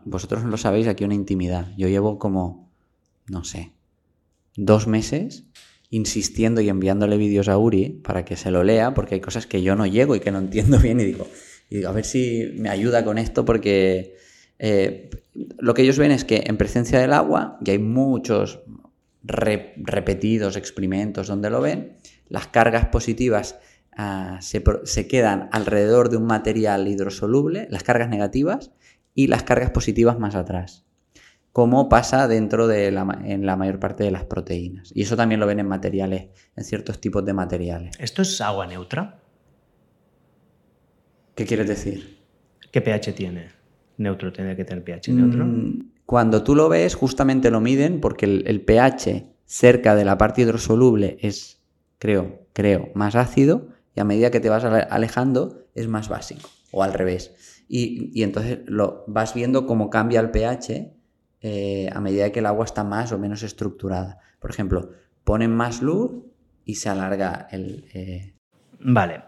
vosotros no lo sabéis, aquí una intimidad. Yo llevo como, no sé, dos meses insistiendo y enviándole vídeos a Uri para que se lo lea, porque hay cosas que yo no llego y que no entiendo bien y digo, y digo a ver si me ayuda con esto, porque eh, lo que ellos ven es que en presencia del agua, y hay muchos repetidos experimentos donde lo ven, las cargas positivas ah, se, se quedan alrededor de un material hidrosoluble, las cargas negativas, y las cargas positivas más atrás como pasa dentro de la, en la mayor parte de las proteínas. Y eso también lo ven en materiales, en ciertos tipos de materiales. ¿Esto es agua neutra? ¿Qué quieres decir? ¿Qué pH tiene? ¿Neutro tiene que tener pH neutro? Mm, cuando tú lo ves, justamente lo miden porque el, pH cerca de la parte hidrosoluble es, creo, creo, más ácido y a medida que te vas alejando es más básico o al revés. Y, y entonces lo vas viendo cómo cambia el pH eh, a medida que el agua está más o menos estructurada. Por ejemplo, ponen más luz y se alarga el... Eh, vale.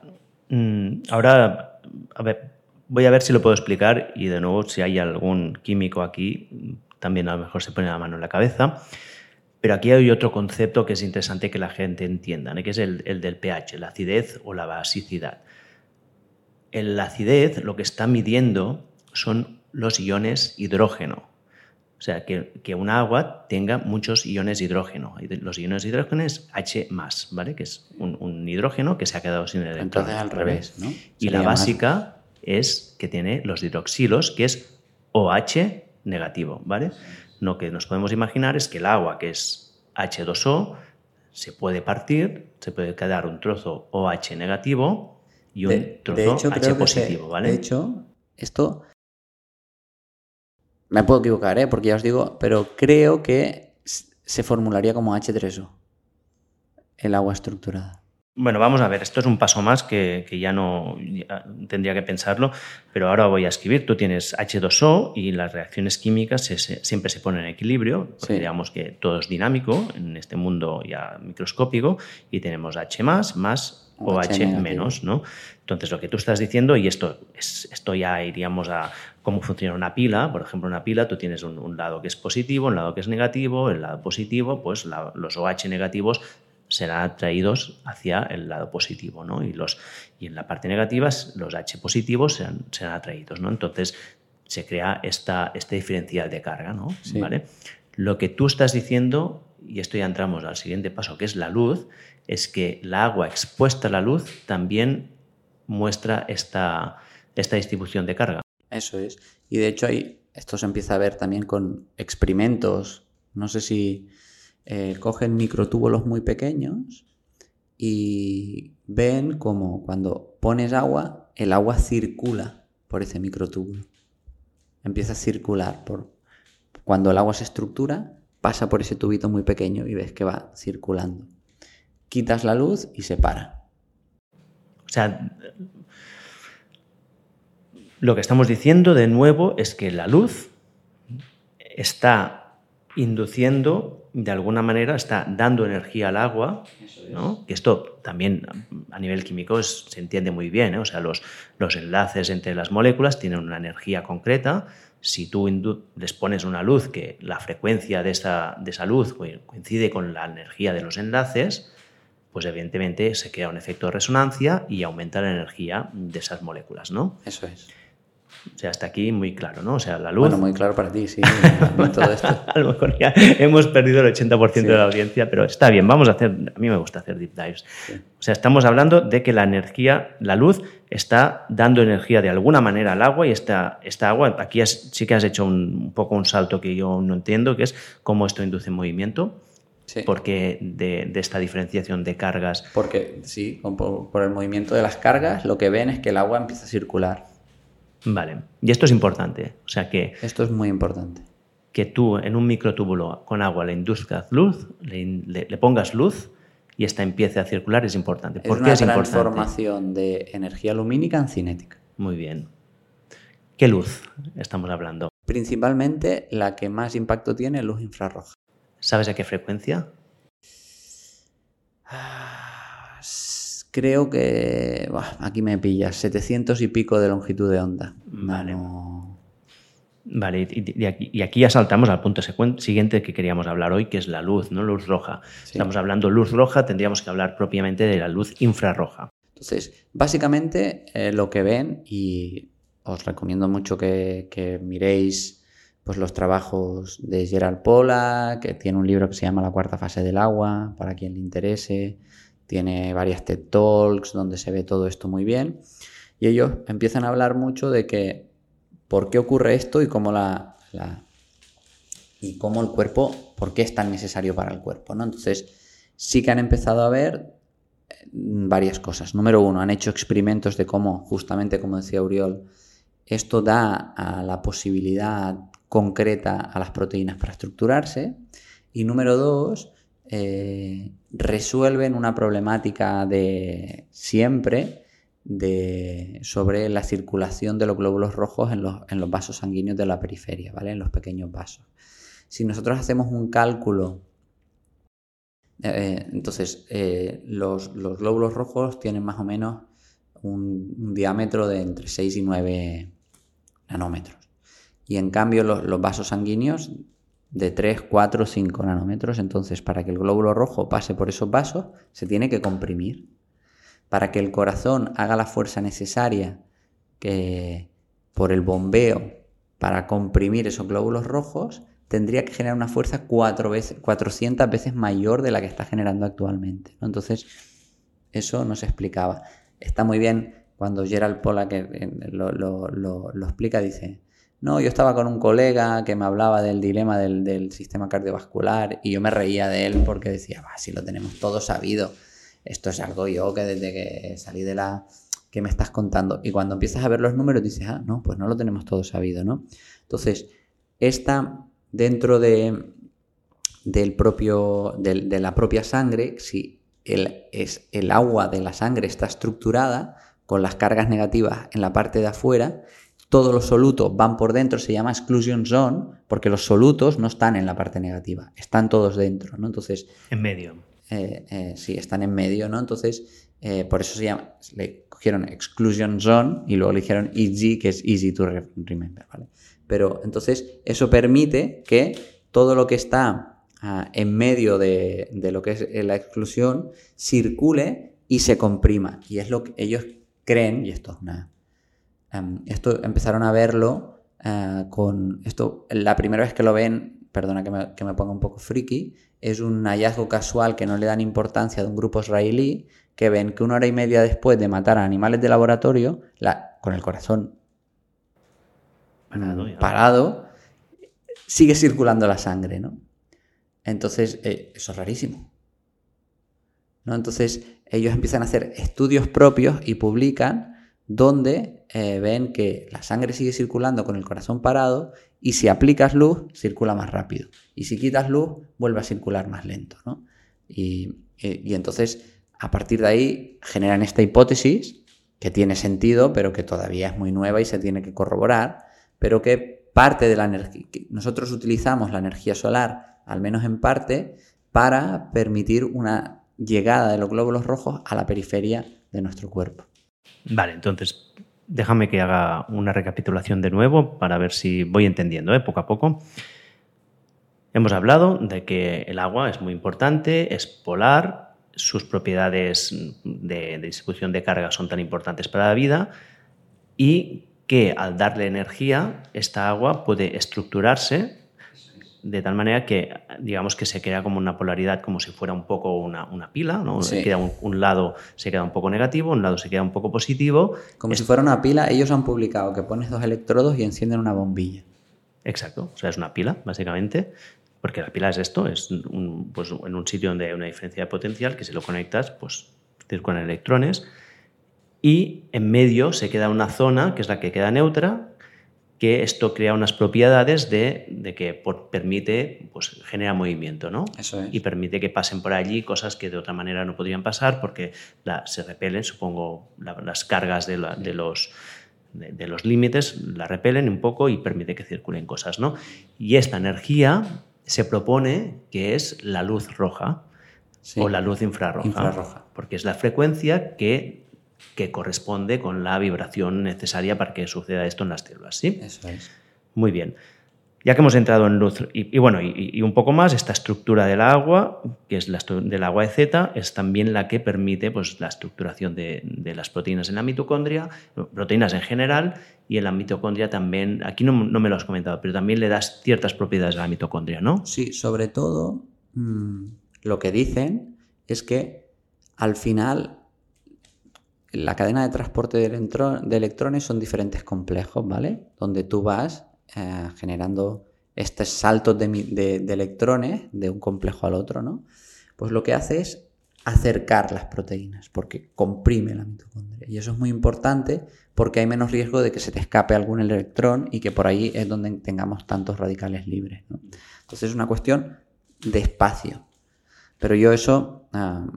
Mm, ahora, a ver, voy a ver si lo puedo explicar y de nuevo si hay algún químico aquí, también a lo mejor se pone la mano en la cabeza. Pero aquí hay otro concepto que es interesante que la gente entienda, que es el, el, del pH, la acidez o la basicidad. En la acidez lo que está midiendo son los iones hidrógeno. O sea, que, que una agua tenga muchos iones de hidrógeno. Los iones de hidrógeno es H+, ¿vale? Que es un, hidrógeno que se ha quedado sin electrones. Entonces al revés, ¿no? Y la básica es que tiene los hidroxilos, que es OH negativo, ¿vale? Lo que nos podemos imaginar es que el agua, que es H2O, se puede partir, se puede quedar un trozo OH negativo y un trozo H positivo, ¿vale? De hecho, esto me puedo equivocar, ¿eh? porque ya os digo, pero creo que se formularía como H3O, el agua estructurada. Bueno, vamos a ver, esto es un paso más que, ya no tendría que pensarlo, pero ahora voy a escribir. Tú tienes H2O y las reacciones químicas siempre se ponen en equilibrio, porque digamos que todo es dinámico en este mundo ya microscópico y tenemos H más, más o H, menos, ¿no? Entonces, lo que tú estás diciendo, y esto, es, esto ya iríamos a cómo funciona una pila, por ejemplo, una pila, tú tienes un, lado que es positivo, un lado que es negativo, el lado positivo, pues los OH negativos serán atraídos hacia el lado positivo, ¿no? Y, los, y en la parte negativa, los H positivos serán, serán atraídos, ¿no? Entonces se crea esta, este diferencial de carga, ¿no? ¿Vale? Lo que tú estás diciendo, y esto ya entramos al siguiente paso, que es la luz, es que la agua expuesta a la luz también muestra esta, esta distribución de carga. Eso es. Y de hecho, hay, esto se empieza a ver también con experimentos. No sé si eh, cogen microtúbulos muy pequeños y ven como cuando pones agua, el agua circula por ese microtúbulo. Empieza a circular. Por... Cuando el agua se estructura, pasa por ese tubito muy pequeño y ves que va circulando. Quitas la luz y se para. O sea, lo que estamos diciendo de nuevo es que la luz está induciendo de alguna manera está dando energía al agua, ¿no? que esto también a nivel químico se entiende muy bien, ¿eh? o sea, los, los enlaces entre las moléculas tienen una energía concreta, si tú les pones una luz que la frecuencia de esa, de esa luz coincide con la energía de los enlaces, pues evidentemente se crea un efecto de resonancia y aumenta la energía de esas moléculas, ¿no? Eso es. O sea, hasta aquí muy claro, ¿no? O sea, la luz. Bueno, muy claro para ti, sí. todo esto. a lo mejor ya hemos perdido el 80% de la audiencia, pero está bien, vamos a hacer. A mí me gusta hacer deep dives. O sea, estamos hablando de que la energía, la luz, está dando energía de alguna manera al agua y esta, esta agua, aquí sí que has hecho un, poco un salto que yo no entiendo, que es cómo esto induce movimiento. Sí. Porque de, de, esta diferenciación de cargas. Porque sí, por, por el movimiento de las cargas, lo que ven es que el agua empieza a circular. Vale, y esto es importante. O sea que... Esto es muy importante. Que tú en un microtúbulo con agua le induzcas luz, le, pongas luz y esta empiece a circular es importante. ¿Por es qué es transformación de energía lumínica en cinética. Muy bien. ¿Qué luz estamos hablando? Principalmente la que más impacto tiene, luz infrarroja. ¿Sabes a qué frecuencia? Ah, creo que aquí me pillas, 700 y pico de longitud de onda. Vale. Vale, y, aquí, ya saltamos al punto siguiente que queríamos hablar hoy, que es la luz, ¿no? Luz roja. Estamos hablando luz roja, tendríamos que hablar propiamente de la luz infrarroja. Entonces, básicamente eh, lo que ven, y os recomiendo mucho que, miréis pues, los trabajos de Gerald Pola, que tiene un libro que se llama La cuarta fase del agua, para quien le interese tiene varias TED Talks donde se ve todo esto muy bien. Y ellos empiezan a hablar mucho de que por qué ocurre esto y cómo la, y cómo el cuerpo, por qué es tan necesario para el cuerpo. ¿no? Entonces, sí que han empezado a ver eh, varias cosas. Número uno, han hecho experimentos de cómo, justamente como decía Uriol, esto da a la posibilidad concreta a las proteínas para estructurarse. Y número dos, eh, resuelven una problemática de siempre de, sobre la circulación de los glóbulos rojos en los, en los, vasos sanguíneos de la periferia, ¿vale? En los pequeños vasos. Si nosotros hacemos un cálculo, eh, entonces eh, los, glóbulos rojos tienen más o menos un, diámetro de entre 6 y 9 nanómetros. Y en cambio los, los vasos sanguíneos de 3, 4, 5 nanómetros. Entonces, para que el glóbulo rojo pase por esos vasos, se tiene que comprimir. Para que el corazón haga la fuerza necesaria que, por el bombeo para comprimir esos glóbulos rojos, tendría que generar una fuerza cuatro veces, 400 veces mayor de la que está generando actualmente. Entonces, eso no se explicaba. Está muy bien cuando Gerald Pollack eh, lo, lo explica, dice, no, yo estaba con un colega que me hablaba del dilema del, sistema cardiovascular y yo me reía de él porque decía, va, si lo tenemos todo sabido. Esto es algo yo que desde que salí de la... que me estás contando? Y cuando empiezas a ver los números dices, ah, no, pues no lo tenemos todo sabido, ¿no? Entonces, esta dentro de, del propio, de, la propia sangre, si es, el agua de la sangre está estructurada con las cargas negativas en la parte de afuera, todos los solutos van por dentro, se llama exclusion zone, porque los solutos no están en la parte negativa, están todos dentro, ¿no? Entonces... En medio. Eh, eh, sí, están en medio, ¿no? Entonces, eh, por eso se llama, le cogieron exclusion zone y luego le dijeron easy, que es easy to remember, ¿vale? Pero entonces eso permite que todo lo que está ah, en medio de, de, lo que es la exclusión circule y se comprima. Y es lo que ellos creen, y esto es una... Em, esto empezaron a verlo eh, con... Esto, la primera vez que lo ven, perdona que me, que me ponga un poco friki, es un hallazgo casual que no le dan importancia de un grupo israelí que ven que una hora y media después de matar a animales de laboratorio, la, con el corazón parado, sigue circulando la sangre, ¿no? Entonces, eh, eso es rarísimo. ¿no? Entonces, ellos empiezan a hacer estudios propios y publican donde eh, ven que la sangre sigue circulando con el corazón parado y si aplicas luz, circula más rápido. Y si quitas luz, vuelve a circular más lento. ¿no? Y, y entonces, a partir de ahí, generan esta hipótesis que tiene sentido, pero que todavía es muy nueva y se tiene que corroborar, pero que parte de la energía, nosotros utilizamos la energía solar, al menos en parte, para permitir una llegada de los glóbulos rojos a la periferia de nuestro cuerpo. Vale, entonces déjame que haga una recapitulación de nuevo para ver si voy entendiendo ¿eh? poco a poco. Hemos hablado de que el agua es muy importante, es polar, sus propiedades de, de distribución de carga son tan importantes para la vida y que al darle energía, esta agua puede estructurarse de tal manera que, digamos, que se crea como una polaridad, como si fuera un poco una, pila, ¿no? Queda un, lado se queda un poco negativo, un lado se queda un poco positivo. Como si fuera una pila, ellos han publicado que pones dos electrodos y encienden una bombilla. Exacto, o sea, es una pila, básicamente, porque la pila es esto, es pues, en un sitio donde hay una diferencia de potencial que si lo conectas, pues con electrones y en medio se queda una zona que es la que queda neutra, que esto crea unas propiedades de, que permite, pues genera movimiento, ¿no? Eso es. Y permite que pasen por allí cosas que de otra manera no podrían pasar porque se repelen, supongo, las cargas de, los de, los límites la repelen un poco y permite que circulen cosas, ¿no? Y esta energía se propone que es la luz roja o la luz infrarroja, infrarroja, porque es la frecuencia que que corresponde con la vibración necesaria para que suceda esto en las células. ¿sí? Eso es. Muy bien. Ya que hemos entrado en luz y, bueno, y, un poco más, esta estructura del agua, que es la del agua de Z, es también la que permite pues, la estructuración de, de, las proteínas en la mitocondria, proteínas en general, y en la mitocondria también, aquí no, no, me lo has comentado, pero también le das ciertas propiedades a la mitocondria, ¿no? Sí, sobre todo mmm, lo que dicen es que al final la cadena de transporte de, electrones son diferentes complejos, ¿vale? Donde tú vas eh, generando estos saltos de, electrones de un complejo al otro, ¿no? Pues lo que hace es acercar las proteínas, porque comprime la mitocondria. Y eso es muy importante porque hay menos riesgo de que se te escape algún electrón y que por ahí es donde tengamos tantos radicales libres. Entonces es una cuestión de espacio. Pero yo eso ah,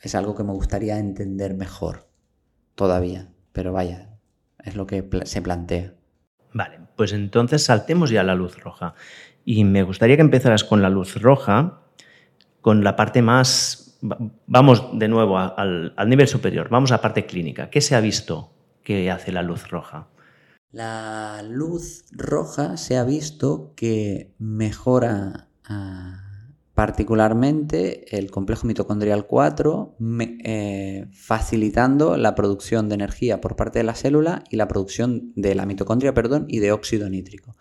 es algo que me gustaría entender mejor todavía, pero vaya, es lo que se plantea. Vale, pues entonces saltemos ya a la luz roja. Y me gustaría que empezaras con la luz roja, con la parte más... Vamos de nuevo al, al nivel superior, vamos a la parte clínica. ¿Qué se ha visto que hace la luz roja? La luz roja se ha visto que mejora particularmente el complejo mitocondrial 4, eh, facilitando la producción de energía por parte de la célula y la producción de la mitocondria, perdón, y de óxido nítrico.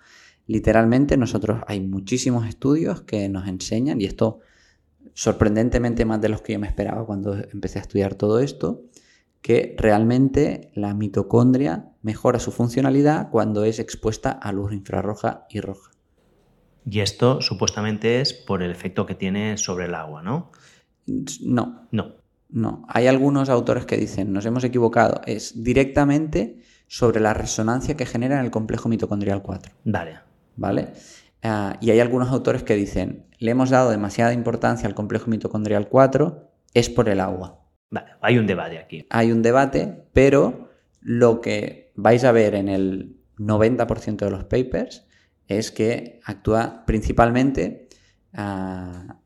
Literalmente nosotros hay muchísimos estudios que nos enseñan, y esto sorprendentemente más de los que yo me esperaba cuando empecé a estudiar todo esto, que realmente la mitocondria mejora su funcionalidad cuando es expuesta a luz infrarroja y roja. Y esto supuestamente es por el efecto que tiene sobre el agua, ¿no? No. No. No. Hay algunos autores que dicen, nos hemos equivocado, es directamente sobre la resonancia que genera en el complejo mitocondrial 4. Vale. ¿Vale? Ah, y hay algunos autores que dicen, le hemos dado demasiada importancia al complejo mitocondrial 4 es por el agua. Vale, hay un debate aquí. Hay un debate, pero lo que vais a ver en el 90% de los papers es que actúa principalmente ah,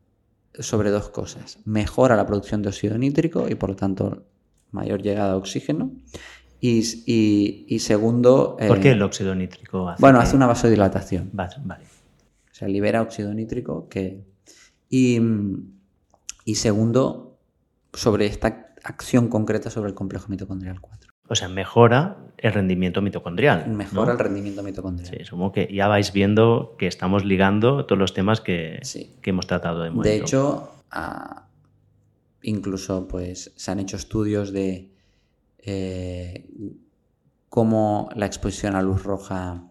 sobre dos cosas. Mejora la producción de óxido nítrico y por lo tanto mayor llegada a oxígeno. Y, segundo... ¿Por qué eh, el óxido nítrico hace Bueno, hace una vasodilatación. Vale, vale. O sea, libera óxido nítrico que... Y, y segundo, sobre esta acción concreta sobre el complejo mitocondrial 4. O sea, mejora el rendimiento mitocondrial. Mejora el rendimiento mitocondrial. Sí, supongo que ya vais viendo que estamos ligando todos los temas que, hemos tratado de momento. De hecho, incluso pues, se han hecho estudios de eh, cómo la exposición a luz roja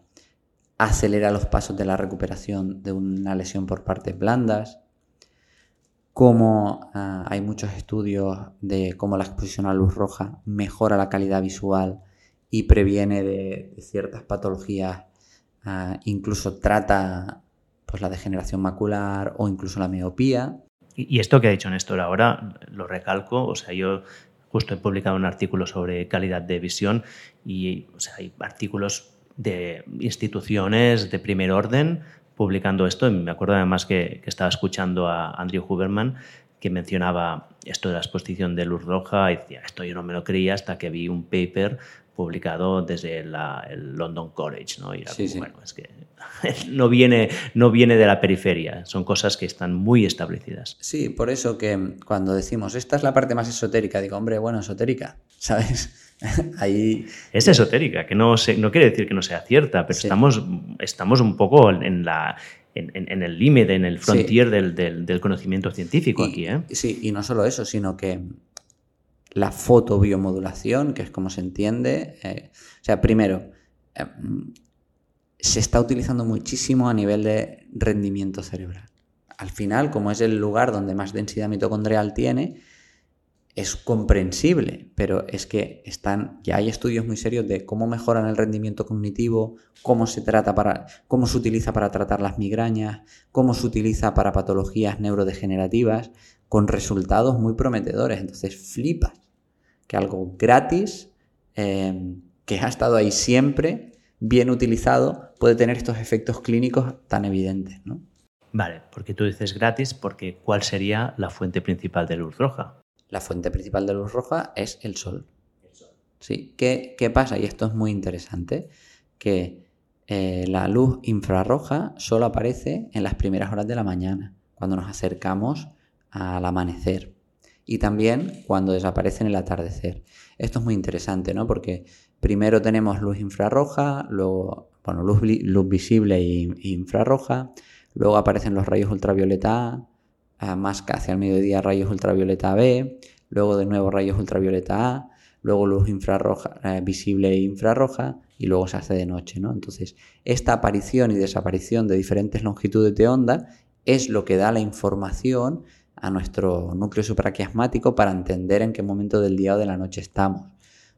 acelera los pasos de la recuperación de una lesión por partes blandas, cómo ah, hay muchos estudios de cómo la exposición a luz roja mejora la calidad visual y previene de, ciertas patologías, ah, incluso trata pues, la degeneración macular o incluso la miopía. Y esto que ha dicho Néstor ahora, lo recalco, o sea, yo justo he publicado un artículo sobre calidad de visión y hay artículos de instituciones de primer orden publicando esto. me acuerdo además que, estaba escuchando a Andrew Huberman que mencionaba esto de la exposición de luz roja y decía, esto yo no me lo creía hasta que vi un paper publicado desde el London College, ¿no? Y bueno, es que no viene, no viene de la periferia, son cosas que están muy establecidas. Sí, por eso que cuando decimos, esta es la parte más esotérica, digo, hombre, bueno, esotérica, ¿sabes? Ahí... Es esotérica, que no, no quiere decir que no sea cierta, pero estamos, estamos un poco en la... En, el límite, en el frontier del, conocimiento científico aquí. ¿eh? Sí, y no solo eso, sino que la fotobiomodulación, que es como se entiende, eh, o sea, primero, eh, se está utilizando muchísimo a nivel de rendimiento cerebral. Al final, como es el lugar donde más densidad mitocondrial tiene, es comprensible, pero es que están, ya hay estudios muy serios de cómo mejoran el rendimiento cognitivo, cómo se trata para, cómo se utiliza para tratar las migrañas, cómo se utiliza para patologías neurodegenerativas, con resultados muy prometedores. Entonces flipas que algo gratis, em, que ha estado ahí siempre, bien utilizado, puede tener estos efectos clínicos tan evidentes, ¿no? Vale, porque tú dices gratis, porque ¿cuál sería la fuente principal de luz roja? La fuente principal de luz roja es el sol. ¿Sí? ¿Qué, pasa? Y esto es muy interesante, que eh, la luz infrarroja solo aparece en las primeras horas de la mañana, cuando nos acercamos al amanecer. Y también cuando desaparece en el atardecer. Esto es muy interesante, ¿no? Porque primero tenemos luz infrarroja, luego, bueno, luz, luz visible e infrarroja, luego aparecen los rayos ultravioleta A, más que hacia el mediodía rayos ultravioleta B, luego de nuevo rayos ultravioleta A, luego luz infrarroja, eh, visible e infrarroja, y luego se hace de noche, ¿no? Entonces, esta aparición y desaparición de diferentes longitudes de onda es lo que da la información a nuestro núcleo supraquiasmático para entender en qué momento del día o de la noche estamos.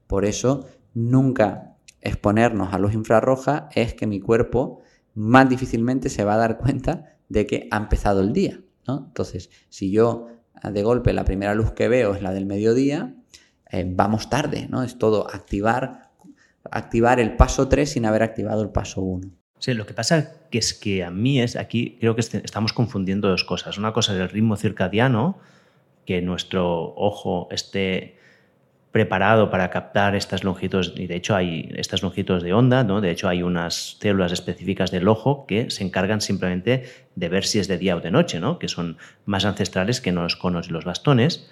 Por eso, nunca exponernos a luz infrarroja es que mi cuerpo más difícilmente se va a dar cuenta de que ha empezado el día. Entonces, si yo ah, de golpe la primera luz que veo es la del mediodía, eh, vamos tarde, ¿no? Es todo activar, activar el paso 3 sin haber activado el paso 1. Sí, lo que pasa que es que a mí es, aquí creo que este, estamos confundiendo dos cosas. Una cosa es el ritmo circadiano, que nuestro ojo esté preparado para captar estas longitudes, y de hecho hay estas longitudes de onda, ¿no? de hecho hay unas células específicas del ojo que se encargan simplemente de ver si es de día o de noche, ¿no? que son más ancestrales que los conos y los bastones.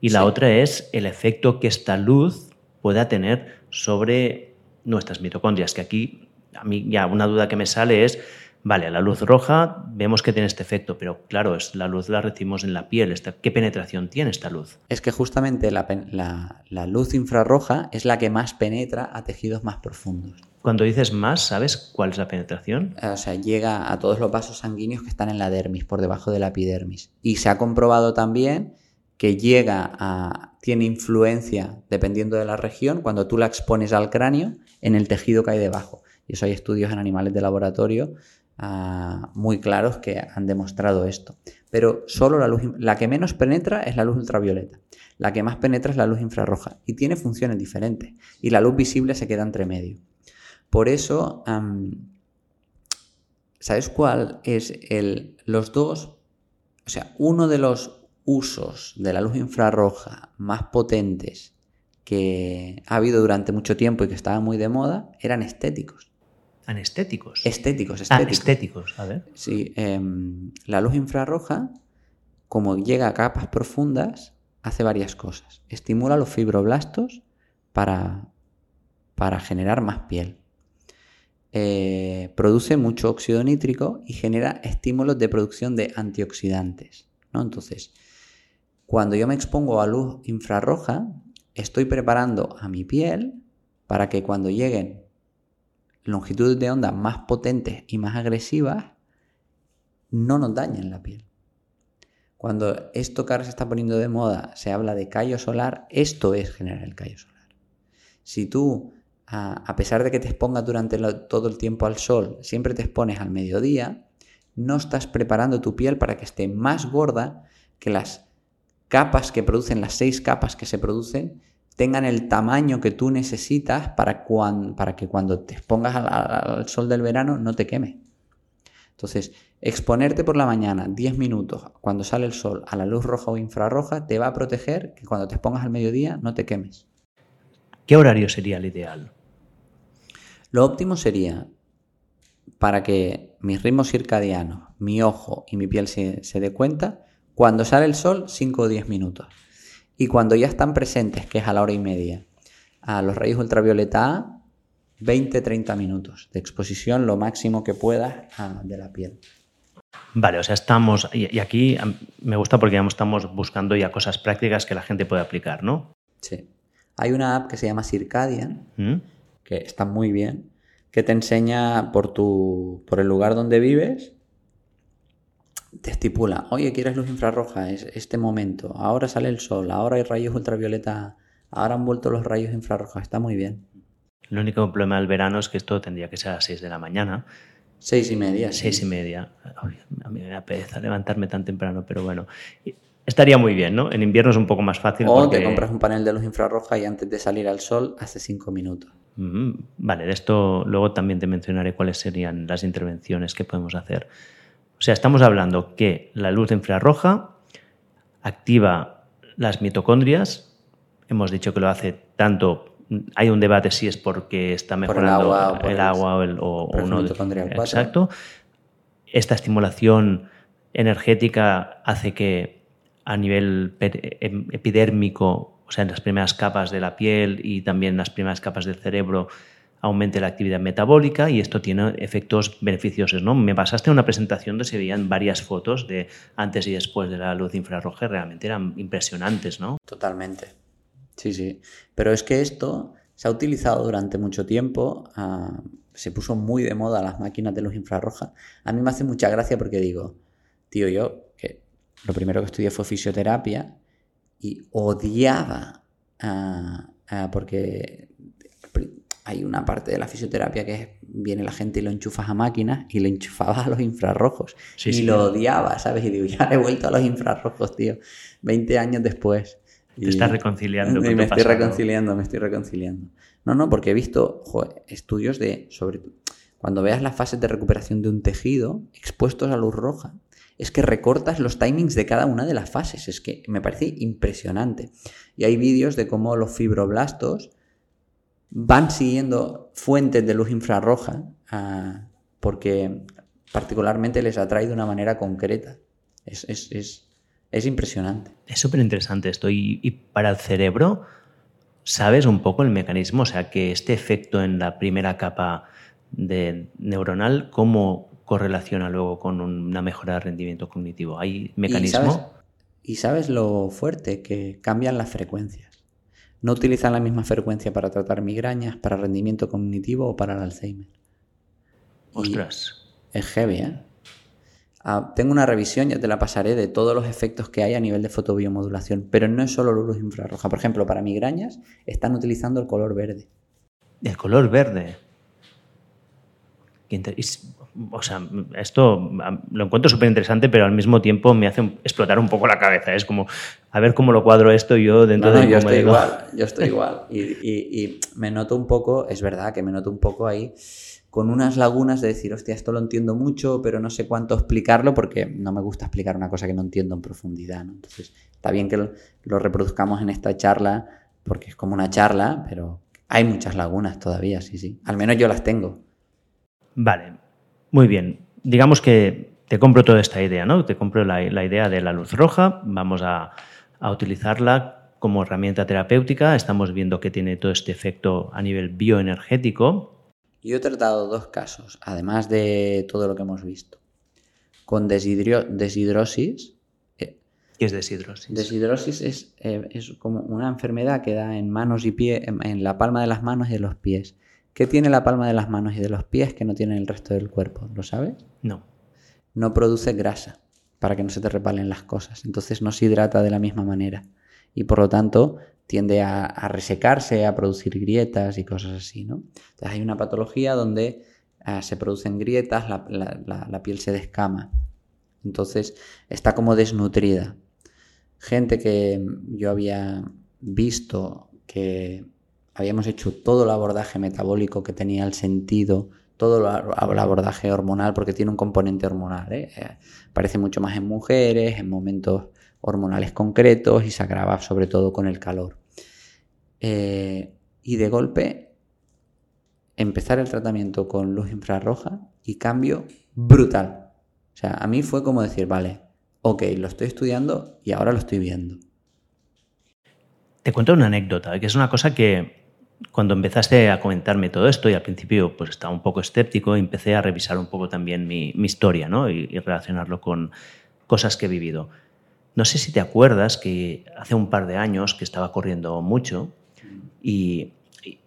Y la otra es el efecto que esta luz pueda tener sobre nuestras mitocondrias, que aquí a mí ya una duda que me sale es Vale, la luz roja vemos que tiene este efecto, pero claro, es, la luz la recibimos en la piel. ¿Qué penetración tiene esta luz? Es que justamente la, luz infrarroja es la que más penetra a tejidos más profundos. Cuando dices más, ¿sabes cuál es la penetración? O sea, llega a todos los vasos sanguíneos que están en la dermis, por debajo de la epidermis. Y se ha comprobado también que llega a. tiene influencia, dependiendo de la región, cuando tú la expones al cráneo, en el tejido que hay debajo. Y eso hay estudios en animales de laboratorio Ah, muy claros que han demostrado esto. pero solo la luz, la que menos penetra es la luz ultravioleta, la que más penetra es la luz infrarroja y tiene funciones diferentes y la luz visible se queda entre medio. Por eso, ¿sabes cuál es el, los dos? O sea, uno de los usos de la luz infrarroja más potentes que ha habido durante mucho tiempo y que estaban muy de moda eran estéticos. Anestéticos. Estéticos, Ah, estéticos. estéticos, a ver. Sí, em, la luz infrarroja, como llega a capas profundas, hace varias cosas. Estimula los fibroblastos para, para generar más piel. Eh, produce mucho óxido nítrico y genera estímulos de producción de antioxidantes. ¿no? Entonces, cuando yo me expongo a luz infrarroja, estoy preparando a mi piel para que cuando lleguen longitudes de onda más potentes y más agresivas, no nos dañen la piel. Cuando esto que ahora se está poniendo de moda se habla de callo solar, esto es generar el callo solar. Si tú, a, pesar de que te expongas durante todo el tiempo al sol, siempre te expones al mediodía, no estás preparando tu piel para que esté más gorda que las capas que producen, las seis capas que se producen, tengan el tamaño que tú necesitas para, cuan- para que cuando te expongas al, sol del verano no te queme. Entonces, exponerte por la mañana 10 minutos cuando sale el sol a la luz roja o infrarroja te va a proteger que cuando te expongas al mediodía no te quemes. ¿Qué horario sería el ideal? Lo óptimo sería para que mis ritmos circadianos, mi ojo y mi piel se, se dé cuenta, cuando sale el sol 5 o 10 minutos. Y cuando ya están presentes, que es a la hora y media, a los rayos ultravioleta A, 20-30 minutos de exposición, lo máximo que puedas a- de la piel. Vale, o sea, estamos, y, y aquí me gusta porque digamos, estamos buscando ya cosas prácticas que la gente puede aplicar, ¿no? Sí. Hay una app que se llama Circadian, ¿Mm? que está muy bien, que te enseña por tu por el lugar donde vives, te estipula, oye, quieres luz infrarroja, es este momento, ahora sale el sol, ahora hay rayos ultravioleta, ahora han vuelto los rayos infrarrojos, está muy bien. El único problema del verano es que esto tendría que ser a las 6 de la mañana, Seis y media. sí. seis y media. Ay, a mí me da pereza levantarme tan temprano, pero bueno. Estaría muy bien, ¿no? En invierno es un poco más fácil. O porque- te compras un panel de luz infrarroja y antes de salir al sol hace cinco minutos. Mm, Vale, de esto luego también te mencionaré cuáles serían las intervenciones que podemos hacer. O sea, estamos hablando que la luz infrarroja activa las mitocondrias. Hemos dicho que lo hace tanto. Hay un debate si es porque está Por el mejorando agua el el- agua o, el, o- o cuatro. Exacto. Esta estimulación energética hace que a nivel em- epidérmico, o sea, en las primeras capas de la piel y también en las primeras capas del cerebro, aumente la actividad metabólica y esto tiene efectos beneficiosos. ¿no? Me pasaste una presentación donde se veían varias fotos de antes y después de la luz infrarroja, realmente eran impresionantes, ¿no? Totalmente. Sí, sí. Pero es que esto se ha utilizado durante mucho tiempo. ah, se puso muy de moda las máquinas de luz infrarroja. A mí me hace mucha gracia porque digo, tío, yo, que lo primero que estudié fue fisioterapia y odiaba, ah, ah, porque hay una parte de la fisioterapia que es, viene la gente y lo enchufas a máquinas y lo enchufabas a los infrarrojos. Sí, y sí. lo odiaba, ¿sabes? Y digo, ya he vuelto a los infrarrojos, tío. 20 años después. Te estás reconciliando Y me estoy pasado. reconciliando, me estoy reconciliando. No, no, porque he visto joder, estudios de, sobre cuando veas las fases de recuperación de un tejido expuestos a luz roja, es que recortas los timings de cada una de las fases. Es que me parece impresionante. Y hay vídeos de cómo los fibroblastos van siguiendo fuentes de luz infrarroja ah, porque particularmente les atrae de una manera concreta. Es, es, es, es impresionante. Es súper interesante esto. Y, y para el cerebro, ¿sabes un poco el mecanismo? O sea, que este efecto en la primera capa de neuronal, ¿cómo correlaciona luego con una mejora de rendimiento cognitivo? ¿Hay mecanismo? ¿Y sabes, y sabes lo fuerte? Que cambian las frecuencias. No utilizan la misma frecuencia para tratar migrañas, para rendimiento cognitivo o para el Alzheimer. Y Ostras. es heavy, ¿eh? Ah, tengo una revisión, ya te la pasaré, de todos los efectos que hay a nivel de fotobiomodulación, pero no es solo luz infrarroja. Por ejemplo, para migrañas están utilizando el color verde. El color verde. O sea, esto lo encuentro súper interesante, pero al mismo tiempo me hace explotar un poco la cabeza. Es como, a ver cómo lo cuadro esto yo dentro de yo estoy igual, yo estoy igual. Y, y, me noto un poco, es verdad que me noto un poco ahí con unas lagunas de decir, hostia, esto lo entiendo mucho, pero no sé cuánto explicarlo porque no me gusta explicar una cosa que no entiendo en profundidad. ¿no? Entonces, está bien que lo reproduzcamos en esta charla porque es como una charla, pero hay muchas lagunas todavía, sí, sí. Al menos yo las tengo. Vale, muy bien. Digamos que te compro toda esta idea, ¿no? Te compro la, idea de la luz roja, vamos a, utilizarla como herramienta terapéutica, estamos viendo que tiene todo este efecto a nivel bioenergético. Yo he tratado dos casos, además de todo lo que hemos visto. Con deshidrosis. Eh, ¿Qué es deshidrosis? Deshidrosis es, eh, es, como una enfermedad que da en manos y pies, en la palma de las manos y de los pies. ¿Qué tiene la palma de las manos y de los pies que no tiene el resto del cuerpo? ¿Lo sabes? No. No produce grasa para que no se te repalen las cosas. Entonces no se hidrata de la misma manera. Y por lo tanto tiende a, resecarse, a producir grietas y cosas así, ¿no? Entonces hay una patología donde ah, se producen grietas, la, la piel se descama. Entonces está como desnutrida. Gente que yo había visto que habíamos hecho todo el abordaje metabólico que tenía el sentido, todo el abordaje hormonal, porque tiene un componente hormonal. ¿eh? Eh, aparece mucho más en mujeres, en momentos hormonales concretos y se agrava sobre todo con el calor. Eh, y de golpe, empezar el tratamiento con luz infrarroja y cambio brutal. O sea, a mí fue como decir, vale, ok, lo estoy estudiando y ahora lo estoy viendo. Te cuento una anécdota, que es una cosa que cuando empezaste a comentarme todo esto y al principio pues estaba un poco escéptico, empecé a revisar un poco también mi, historia ¿no? y, relacionarlo con cosas que he vivido. No sé si te acuerdas que hace un par de años que estaba corriendo mucho y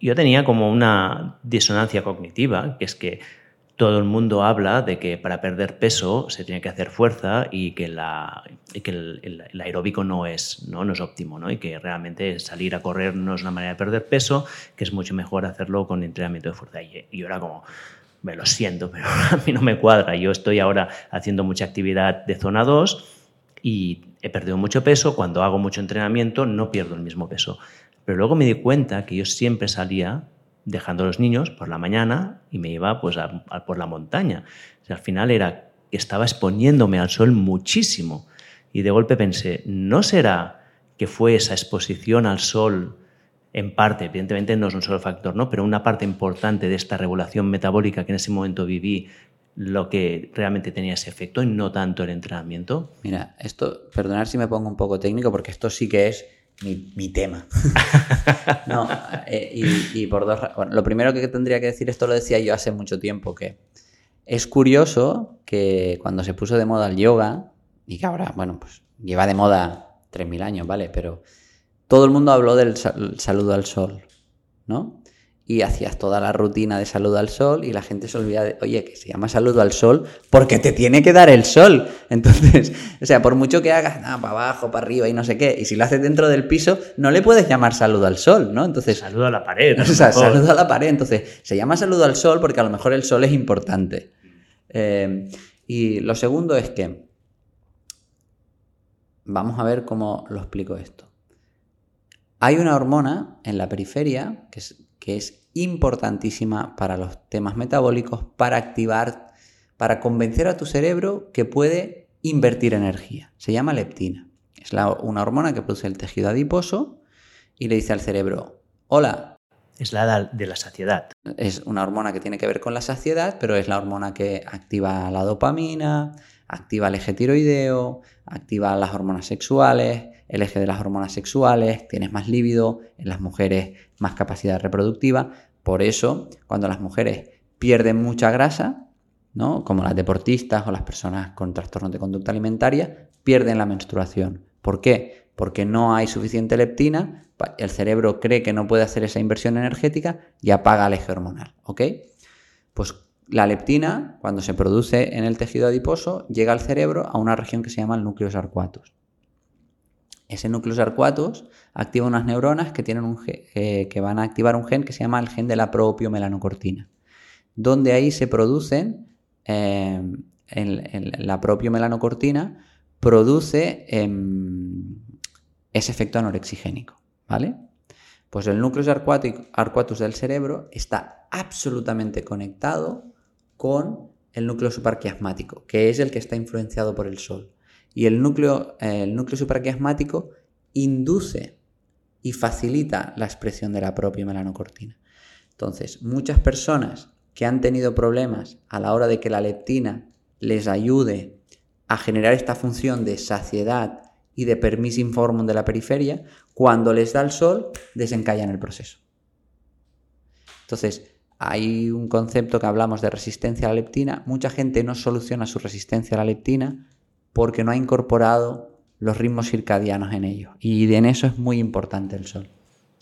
yo tenía como una disonancia cognitiva, que es que todo el mundo habla de que para perder peso se tiene que hacer fuerza y que, la, el, aeróbico no es, ¿no? no es óptimo ¿no? y que realmente salir a correr no es una manera de perder peso, que es mucho mejor hacerlo con entrenamiento de fuerza. Y, yo era como, me lo siento, pero a mí no me cuadra. Yo estoy ahora haciendo mucha actividad de zona 2 y he perdido mucho peso. Cuando hago mucho entrenamiento no pierdo el mismo peso. Pero luego me di cuenta que yo siempre salía dejando los niños por la mañana y me iba pues por la montaña. al final era estaba exponiéndome al sol muchísimo y de golpe pensé, ¿no será que fue esa exposición al sol en parte, evidentemente no es un solo factor, ¿no? pero una parte importante de esta regulación metabólica que en ese momento viví lo que realmente tenía ese efecto y no tanto el entrenamiento? Mira, esto, perdonar si me pongo un poco técnico porque esto sí que es mi, tema. no, eh, y, por dos bueno, Lo primero que tendría que decir, esto lo decía yo hace mucho tiempo, que es curioso que cuando se puso de moda el yoga, y que ahora, bueno, pues lleva de moda 3.000 años, ¿vale? Pero todo el mundo habló del saludo al sol, ¿no? Y hacías toda la rutina de saludo al sol y la gente se olvida de, oye, que se llama saludo al sol porque te tiene que dar el sol. Entonces, o sea, por mucho que hagas nada, para abajo, para arriba y no sé qué, y si lo haces dentro del piso, no le puedes llamar saludo al sol, ¿no? Entonces... Saludo a la pared. O sea, saludo a la pared. Entonces, se llama saludo al sol porque a lo mejor el sol es importante. Eh, y lo segundo es que, vamos a ver cómo lo explico esto. Hay una hormona en la periferia que es que es importantísima para los temas metabólicos, para activar, para convencer a tu cerebro que puede invertir energía. Se llama leptina. Es una hormona que produce el tejido adiposo y le dice al cerebro, hola. Es la de la saciedad. Es una hormona que tiene que ver con la saciedad, pero es la hormona que activa la dopamina, activa el eje tiroideo, activa las hormonas sexuales, el eje de las hormonas sexuales, tienes más líbido, en las mujeres más capacidad reproductiva. Por eso, cuando las mujeres pierden mucha grasa, ¿no? como las deportistas o las personas con trastornos de conducta alimentaria, pierden la menstruación. ¿Por qué? Porque no hay suficiente leptina, el cerebro cree que no puede hacer esa inversión energética y apaga el eje hormonal. ¿Ok? Pues la leptina, cuando se produce en el tejido adiposo, llega al cerebro a una región que se llama el núcleo sarcuatus. Ese núcleo sarcuatus activa unas neuronas que, tienen un eh, que van a activar un gen que se llama el gen de la propio melanocortina, donde ahí se producen eh, la propia melanocortina produce em, ese efecto anorexigénico, ¿vale? Pues el núcleo arcuatus del cerebro está absolutamente conectado con el núcleo supraquiasmático, que es el que está influenciado por el sol. Y el núcleo, el núcleo supraquiasmático induce y facilita la expresión de la propia melanocortina. Entonces, muchas personas que han tenido problemas a la hora de que la leptina les ayude a generar esta función de saciedad y de permiso hormone de la periferia, cuando les da el sol, desencallan el proceso. Entonces, hay un concepto que hablamos de resistencia a la leptina. Mucha gente no soluciona su resistencia a la leptina porque no ha incorporado los ritmos circadianos en ello. Y en eso es muy importante el sol.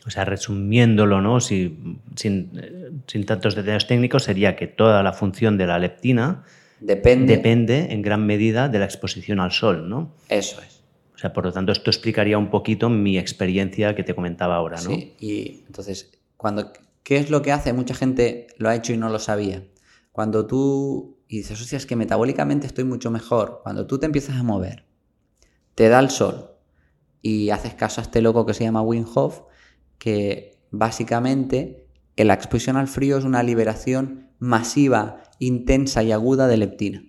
O sea, resumiéndolo, ¿no? sin, tantos detalles técnicos, sería que toda la función de la leptina depende, depende en gran medida de la exposición al sol, ¿no? Eso es. O sea, por lo tanto, esto explicaría un poquito mi experiencia que te comentaba ahora, ¿no? Sí, y entonces, cuando, ¿qué es lo que hace? Mucha gente lo ha hecho y no lo sabía. Cuando tú, y dices, hostia, es que metabólicamente estoy mucho mejor. Cuando tú te empiezas a mover, te da el sol y haces caso a este loco que se llama Wim que básicamente la exposición al frío es una liberación masiva, intensa y aguda de leptina.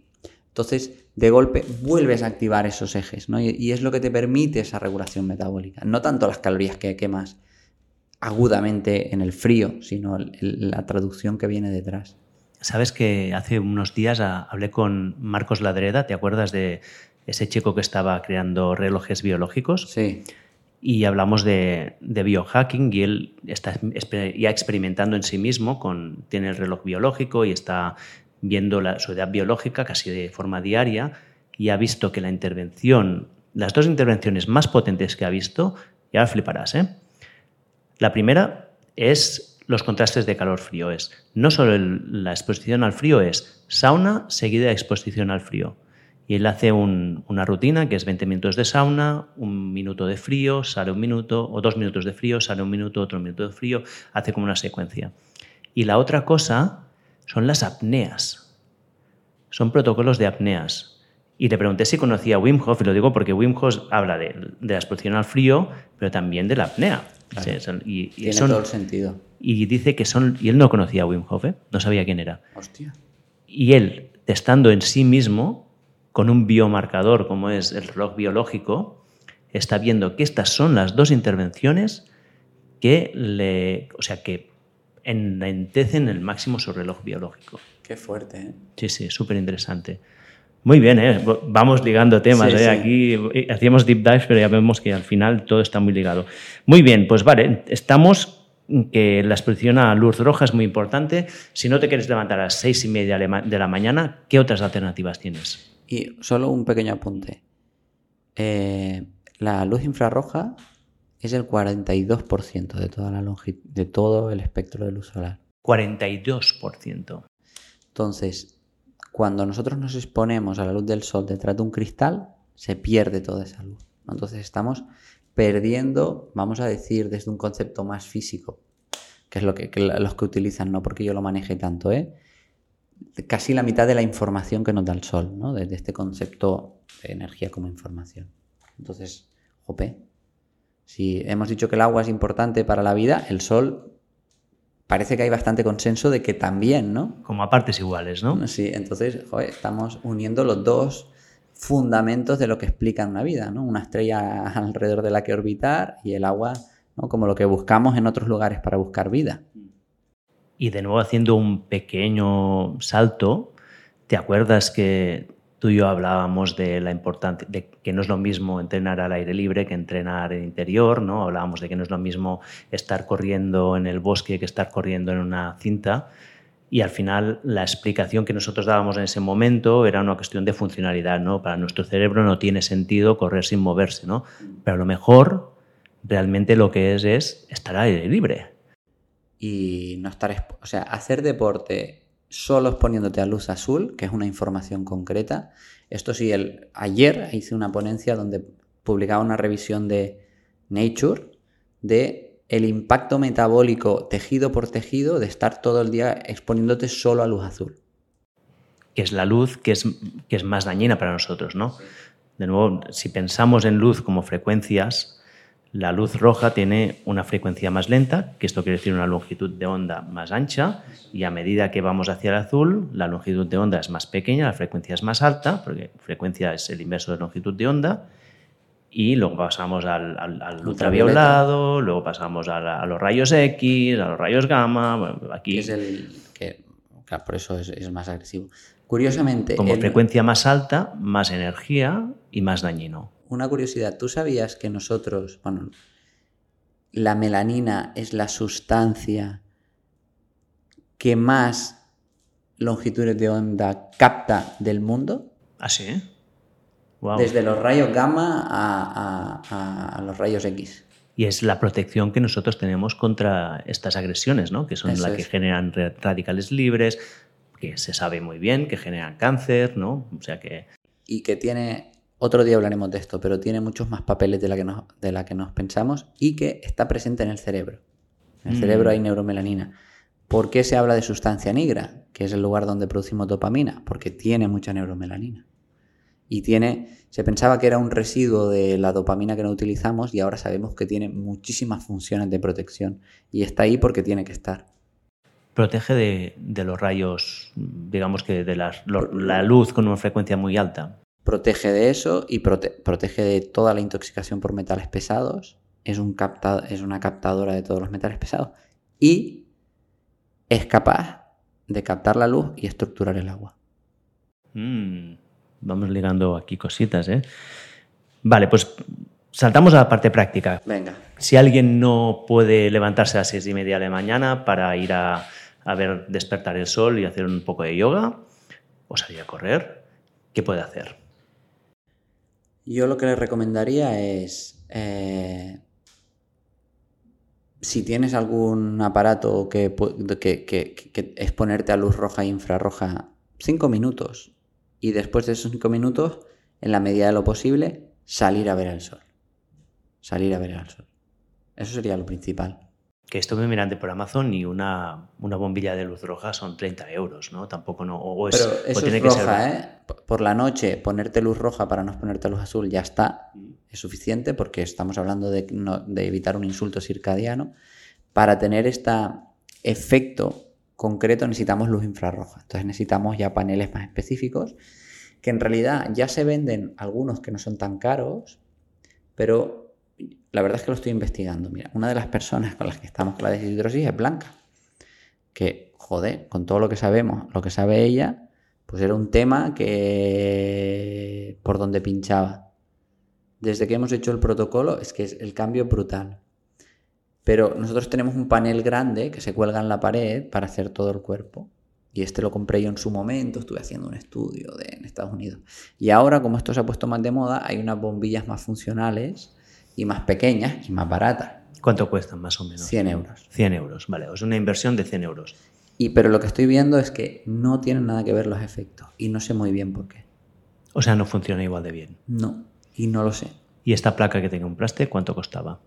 Entonces, de golpe vuelves a activar esos ejes, ¿no? Y, es lo que te permite esa regulación metabólica. No tanto las calorías que quemas agudamente en el frío, sino la traducción que viene detrás. Sabes que hace unos días hablé con Marcos Ladreda, ¿te acuerdas de ese chico que estaba creando relojes biológicos? Sí. Y hablamos de, biohacking y él está ya experimentando en sí mismo, con, tiene el reloj biológico y está viendo la, su edad biológica casi de forma diaria y ha visto que la intervención, las dos intervenciones más potentes que ha visto, ya fliparás, ¿eh? La primera es los contrastes de calor-frío. Es no solo la exposición al frío, es sauna seguida de exposición al frío. Y él hace una rutina que es 20 minutos de sauna, un minuto de frío, sale un minuto, o dos minutos de frío, sale un minuto, otro minuto de frío, hace como una secuencia. Y la otra cosa son las apneas. Son protocolos de apneas. Y le pregunté si conocía Wim Hof, y lo digo porque Wim Hof habla de, la exposición al frío, pero también de la apnea. Y, Tiene todo el sentido. Y dice que son. Y él no conocía a Wim Hof, ¿eh? no sabía quién era. Hostia. Y él, estando en sí mismo, con un biomarcador como es el reloj biológico, está viendo que estas son las dos intervenciones que le. O sea, que enlentecen el máximo su reloj biológico. Qué fuerte, ¿eh? Sí, sí, súper interesante. Muy bien, ¿eh? vamos ligando temas. ¿eh? Aquí hacíamos deep dives, pero ya vemos que al final todo está muy ligado. Muy bien, pues vale, estamos que la exposición a luz roja es muy importante. Si no te quieres levantar a las seis y media de la mañana, ¿qué otras alternativas tienes? Y solo un pequeño apunte. Eh, la luz infrarroja es el 42% de toda la de todo el espectro de luz solar. 42%. Entonces, cuando nosotros nos exponemos a la luz del sol detrás de un cristal, se pierde toda esa luz. Entonces estamos perdiendo, vamos a decir, desde un concepto más físico, que es lo que, los que utilizan, no porque yo lo maneje tanto, ¿eh? casi la mitad de la información que nos da el sol, ¿no? desde este concepto de energía como información. Entonces, jope, si hemos dicho que el agua es importante para la vida, el sol parece que hay bastante consenso de que también, ¿no? Como a partes iguales, ¿no? Sí, entonces estamos uniendo los dos fundamentos de lo que explica una vida, ¿no? Una estrella alrededor de la que orbitar y el agua, ¿no? Como lo que buscamos en otros lugares para buscar vida. Y de nuevo haciendo un pequeño salto, ¿te acuerdas que tú y yo hablábamos de la importancia, de que no es lo mismo entrenar al aire libre que entrenar en interior, ¿no? Hablábamos de que no es lo mismo estar corriendo en el bosque que estar corriendo en una cinta. Y al final la explicación que nosotros dábamos en ese momento era una cuestión de funcionalidad, ¿no? Para nuestro cerebro no tiene sentido correr sin moverse, ¿no? Pero a lo mejor realmente lo que es es estar al aire libre. Y no estar, o sea, hacer deporte solo exponiéndote a luz azul, que es una información concreta. Esto sí, el, ayer hice una ponencia donde publicaba una revisión de Nature de el impacto metabólico tejido por tejido de estar todo el día exponiéndote solo a luz azul. que es la luz que es, que es más dañina para nosotros, ¿no? De nuevo, si pensamos en luz como frecuencias, la luz roja tiene una frecuencia más lenta, que esto quiere decir una longitud de onda más ancha, y a medida que vamos hacia el azul, la longitud de onda es más pequeña, la frecuencia es más alta, porque frecuencia es el inverso de longitud de onda, y luego pasamos al, al, ultraviolado, luego pasamos a, los rayos X, a los rayos gamma. aquí es el que por eso es, más agresivo. Curiosamente. Como frecuencia más alta, más energía y más dañino. Una curiosidad, ¿tú sabías que nosotros, bueno, la melanina es la sustancia que más longitudes de onda capta del mundo? ¿Ah, sí? Desde los rayos gamma a, los rayos X. Y es la protección que nosotros tenemos contra estas agresiones, ¿no? que son las que generan radicales libres, que se sabe muy bien, que generan cáncer, ¿no? O sea que... Y que tiene, otro día hablaremos de esto, pero tiene muchos más papeles de la que nos, de la que nos pensamos y que está presente en el cerebro. En el cerebro mm. hay neuromelanina. ¿Por qué se habla de sustancia negra, que es el lugar donde producimos dopamina? Porque tiene mucha neuromelanina y tiene, se pensaba que era un residuo de la dopamina que no utilizamos y ahora sabemos que tiene muchísimas funciones de protección y está ahí porque tiene que estar. Protege de, los rayos, digamos que de la luz con una frecuencia muy alta. Protege de eso y protege de toda la intoxicación por metales pesados. Es, un es una captadora de todos los metales pesados. Y es capaz de captar la luz y estructurar el agua. Mm. Vamos ligando aquí cositas, ¿eh? Vale, pues saltamos a la parte práctica. Venga. Si alguien no puede levantarse a las seis y media de la mañana para ir a, ver despertar el sol y hacer un poco de yoga o salir a correr, ¿qué puede hacer? Yo lo que le recomendaría es, eh, si tienes algún aparato que, que, que, que, es ponerte a luz roja e infrarroja, cinco minutos y después de esos cinco minutos, en la medida de lo posible, salir a ver el sol. Salir a ver el sol. Eso sería lo principal. Que estuve mirando por Amazon y una, una bombilla de luz roja son 30 euros, ¿no? Tampoco no. O es, Pero eso tiene es roja, ¿eh? Por la noche, ponerte luz roja para no ponerte luz azul ya está. Es suficiente porque estamos hablando de, de evitar un insulto circadiano. Para tener este efecto concreto necesitamos luz infrarroja. Entonces necesitamos ya paneles más específicos, que en realidad ya se venden algunos que no son tan caros, pero la verdad es que lo estoy investigando. Mira, una de las personas con las que estamos con la deshidrosis es Blanca, que, joder, con todo lo que sabemos, lo que sabe ella, pues era un tema que por donde pinchaba. Desde que hemos hecho el protocolo es que es el cambio brutal. Pero nosotros tenemos un panel grande que se cuelga en la pared para hacer todo el cuerpo. Y este lo compré yo en su momento, estuve haciendo un estudio de, en Estados Unidos. Y ahora, como esto se ha puesto más de moda, hay unas bombillas más funcionales y más pequeñas y más baratas. ¿Cuánto cuestan más o menos? 100 euros. 100 euros, vale. Es una inversión de 100 euros. Y pero lo que estoy viendo es que no tienen nada que ver los efectos. Y no sé muy bien por qué. O sea, no funciona igual de bien. No, y no lo sé. ¿Y esta placa que te compraste, cuánto costaba?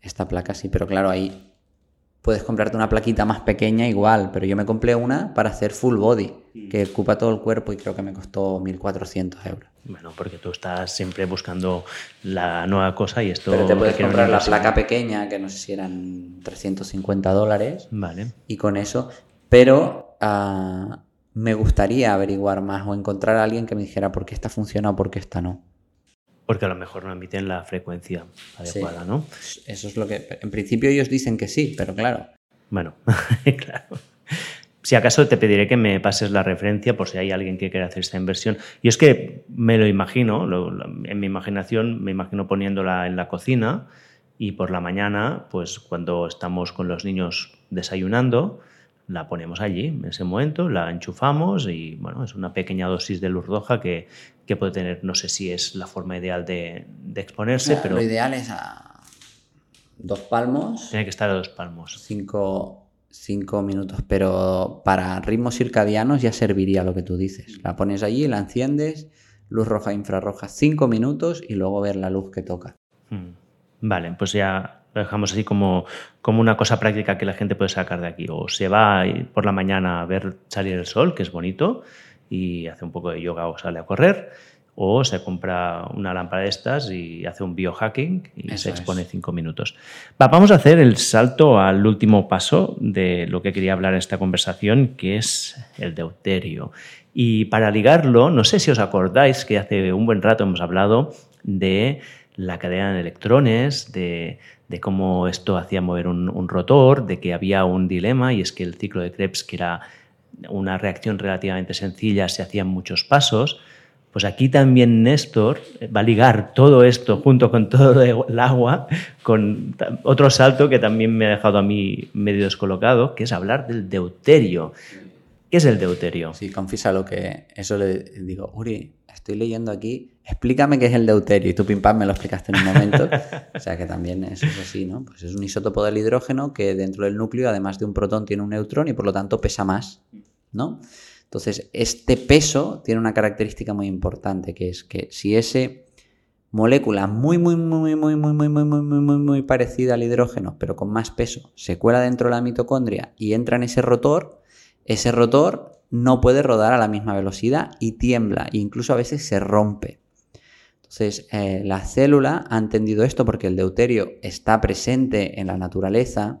esta placa sí, pero claro, ahí puedes comprarte una plaquita más pequeña igual, pero yo me compré una para hacer full body, mm. que ocupa todo el cuerpo y creo que me costó 1.400 euros. Bueno, porque tú estás siempre buscando la nueva cosa y esto... Pero te puedes comprar la placa pequeña, que no sé si eran 350 dólares. Vale. Y con eso, pero ah, me gustaría averiguar más o encontrar a alguien que me dijera por qué esta funciona o por qué esta no porque a lo mejor no emiten la frecuencia adecuada, ¿no? Eso es lo que. En principio ellos dicen que sí, pero claro. Bueno, claro. Si acaso te pediré que me pases la referencia por si hay alguien que quiera hacer esta inversión. Y es que me lo imagino, en mi imaginación, me imagino poniéndola en la cocina y por la mañana, pues cuando estamos con los niños desayunando, la ponemos allí en ese momento, la enchufamos y bueno, es una pequeña dosis de luz roja que, puede tener, no sé si es la forma ideal de, exponerse, pero... Lo ideal es a dos palmos. Tiene que estar a dos palmos. Cinco, cinco minutos, pero para ritmos circadianos ya serviría lo que tú dices. La pones allí, la enciendes, luz roja, infrarroja, cinco minutos y luego ver la luz que toca. Hmm. Vale, pues ya lo dejamos así como, como una cosa práctica que la gente puede sacar de aquí. O se va por la mañana a ver salir el sol, que es bonito, y hace un poco de yoga o sale a correr, o se compra una lámpara de estas y hace un biohacking y se expone cinco minutos. vamos a hacer el salto al último paso de lo que quería hablar en esta conversación, que es el deuterio. Y para ligarlo, no sé si os acordáis que hace un buen rato hemos hablado de la cadena de electrones, de, cómo esto hacía mover un, rotor, de que había un dilema y es que el ciclo de Krebs, que era una reacción relativamente sencilla, se hacían muchos pasos. Pues aquí también Néstor va a ligar todo esto junto con todo el agua con otro salto que también me ha dejado a mí medio descolocado, que es hablar del deuterio. ¿Qué es el deuterio? Sí, confiesa lo que eso le digo, Uri, estoy leyendo aquí, explícame qué es el deuterio y tú pim pam me lo explicaste en un momento. o sea que también es así, ¿no? Pues es un isótopo del hidrógeno que dentro del núcleo, además de un protón, tiene un neutrón y por lo tanto pesa más, ¿no? Entonces, este peso tiene una característica muy importante, que es que si ese molécula muy, muy, muy, muy, muy, muy, muy, muy, muy, muy, muy parecida al hidrógeno, pero con más peso, se cuela dentro de la mitocondria y entra en ese rotor, ese rotor no puede rodar a la misma velocidad y tiembla, e incluso a veces se rompe. Entonces, eh, la célula ha entendido esto porque el deuterio está presente en la naturaleza,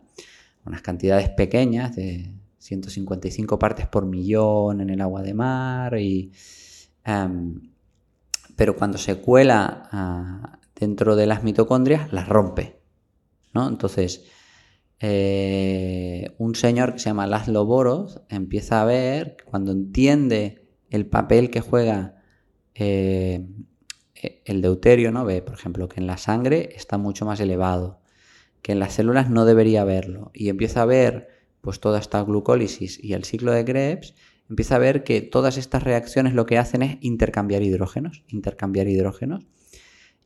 unas cantidades pequeñas de 155 partes por millón en el agua de mar. Y, em, pero cuando se cuela ah, dentro de las mitocondrias, las rompe. ¿no? Entonces, eh, un señor que se llama Laszlo Boros empieza a ver, cuando entiende el papel que juega eh, el deuterio, ¿no? ve, por ejemplo, que en la sangre está mucho más elevado, que en las células no debería verlo, y empieza a ver pues toda esta glucólisis y el ciclo de Krebs, empieza a ver que todas estas reacciones lo que hacen es intercambiar hidrógenos, intercambiar hidrógenos,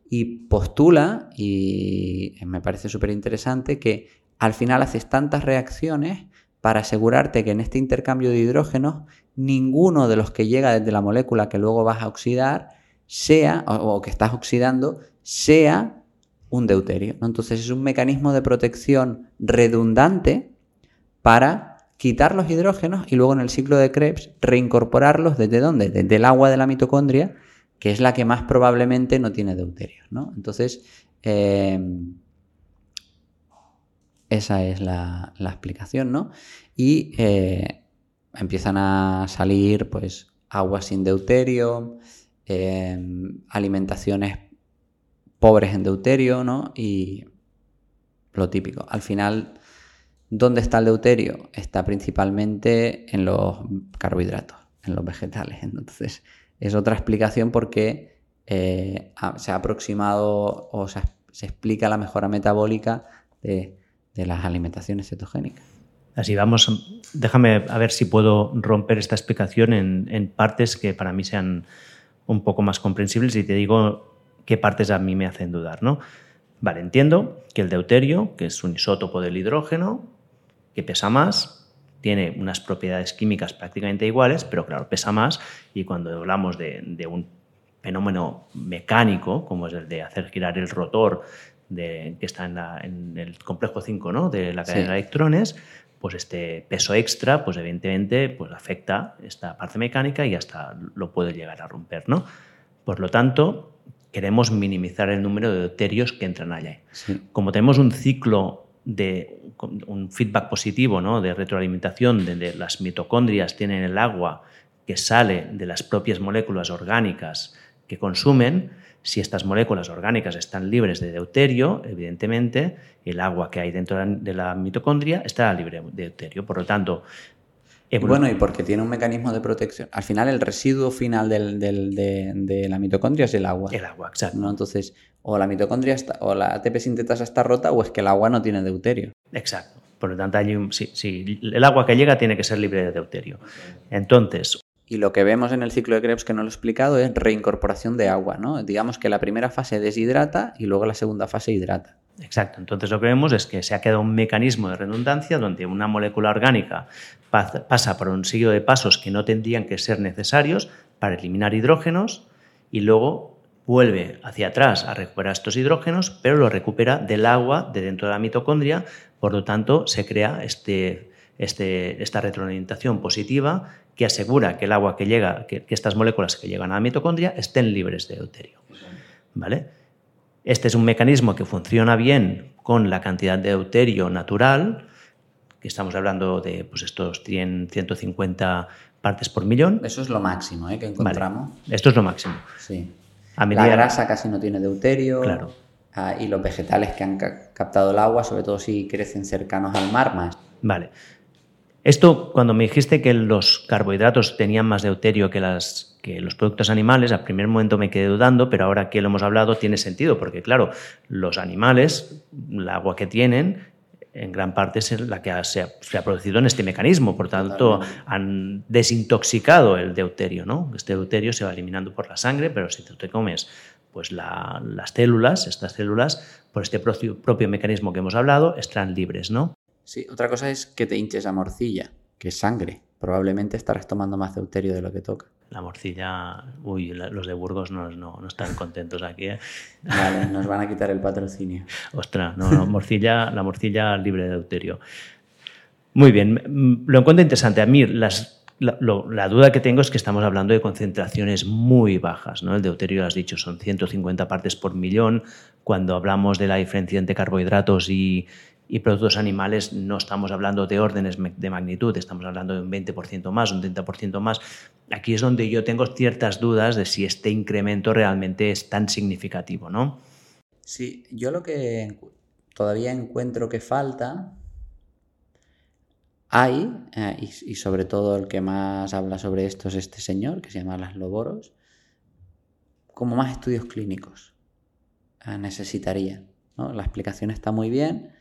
y postula, y me parece súper interesante, que al final haces tantas reacciones para asegurarte que en este intercambio de hidrógenos ninguno de los que llega desde la molécula que luego vas a oxidar sea, o, que estás oxidando, sea un deuterio. Entonces es un mecanismo de protección redundante para quitar los hidrógenos y luego en el ciclo de Krebs reincorporarlos desde dónde? Desde el agua de la mitocondria, que es la que más probablemente no tiene deuterio. Entonces, em, esa es la, explicación, ¿no? Y eh, empiezan a salir pues aguas sin deuterio, em, alimentaciones pobres en deuterio, ¿no? Y lo típico. Al final ¿Dónde está el deuterio? Está principalmente en los carbohidratos, en los vegetales. Entonces, es otra explicación por qué eh, se ha aproximado o se, explica la mejora metabólica de, las alimentaciones cetogénicas. Así vamos, déjame a ver si puedo romper esta explicación en, en, partes que para mí sean un poco más comprensibles y te digo qué partes a mí me hacen dudar, ¿no? Vale, entiendo que el deuterio, que es un isótopo del hidrógeno, que pesa más, tiene unas propiedades químicas prácticamente iguales, pero claro, pesa más y cuando hablamos de, un fenómeno mecánico, como es el de hacer girar el rotor de, que está en, el complejo 5 ¿no? de la cadena de electrones, pues este peso extra, pues evidentemente pues afecta esta parte mecánica y hasta lo puede llegar a romper. ¿no? Por lo tanto, queremos minimizar el número de deuterios que entran allá. Como tenemos un ciclo de un feedback positivo ¿no? de retroalimentación, donde las mitocondrias tienen el agua que sale de las propias moléculas orgánicas que consumen, si estas moléculas orgánicas están libres de deuterio, evidentemente el agua que hay dentro de la mitocondria está libre de deuterio. Por lo tanto, bueno, y porque tiene un mecanismo de protección. Al final, el residuo final de, la mitocondria es el agua. El agua, exacto. ¿no? Entonces, o la mitocondria está, o la ATP sintetasa está rota o es que el agua no tiene deuterio. Exacto. Por lo tanto, hay un, sí, sí, el agua que llega tiene que ser libre de deuterio. Entonces. Y lo que vemos en el ciclo de Krebs que no lo he explicado es reincorporación de agua, ¿no? Digamos que la primera fase deshidrata y luego la segunda fase hidrata. Exacto. Entonces lo que vemos es que se ha quedado un mecanismo de redundancia donde una molécula orgánica pasa por un siglo de pasos que no tendrían que ser necesarios para eliminar hidrógenos y luego vuelve hacia atrás a recuperar estos hidrógenos, pero lo recupera del agua de dentro de la mitocondria, por lo tanto se crea este, este, esta retroalimentación positiva que asegura que el agua que llega, que, estas moléculas que llegan a la mitocondria estén libres de deuterio. ¿Vale? Este es un mecanismo que funciona bien con la cantidad de deuterio natural, que estamos hablando de pues, estos 100, 150 partes por millón. Eso es lo máximo ¿eh? que encontramos. Esto es lo máximo. Sí. La grasa casi no tiene deuterio. Claro. Ah, y los vegetales que han captado el agua, sobre todo si crecen cercanos al mar, más. Vale. Esto, cuando me dijiste que los carbohidratos tenían más deuterio que, las, que los productos animales, al primer momento me quedé dudando, pero ahora que lo hemos hablado tiene sentido, porque claro, los animales, el agua que tienen, en gran parte es la que se ha, producido en este mecanismo, por tanto, han desintoxicado el deuterio, ¿no? Este deuterio se va eliminando por la sangre, pero si tú te comes pues las células, estas células, por este propio, propio mecanismo que hemos hablado, están libres, ¿no? Sí, otra cosa es que te hinches la morcilla, que es sangre. Probablemente estarás tomando más deuterio de lo que toca. La morcilla, uy, los de Burgos no, no, están contentos aquí. ¿eh? Vale, nos van a quitar el patrocinio. Ostras, no, no, morcilla, la morcilla libre de deuterio. Muy bien, lo encuentro interesante. A mí las, la, la, duda que tengo es que estamos hablando de concentraciones muy bajas. ¿no? El deuterio, lo has dicho, son 150 partes por millón. Cuando hablamos de la diferencia entre carbohidratos y, y productos animales no estamos hablando de órdenes de magnitud, estamos hablando de un 20% más, un 30% más. Aquí es donde yo tengo ciertas dudas de si este incremento realmente es tan significativo, ¿no? Sí, yo lo que todavía encuentro que falta hay, eh, y, sobre todo el que más habla sobre esto es este señor, que se llama Las Loboros, como más estudios clínicos eh, necesitaría. La explicación está muy bien,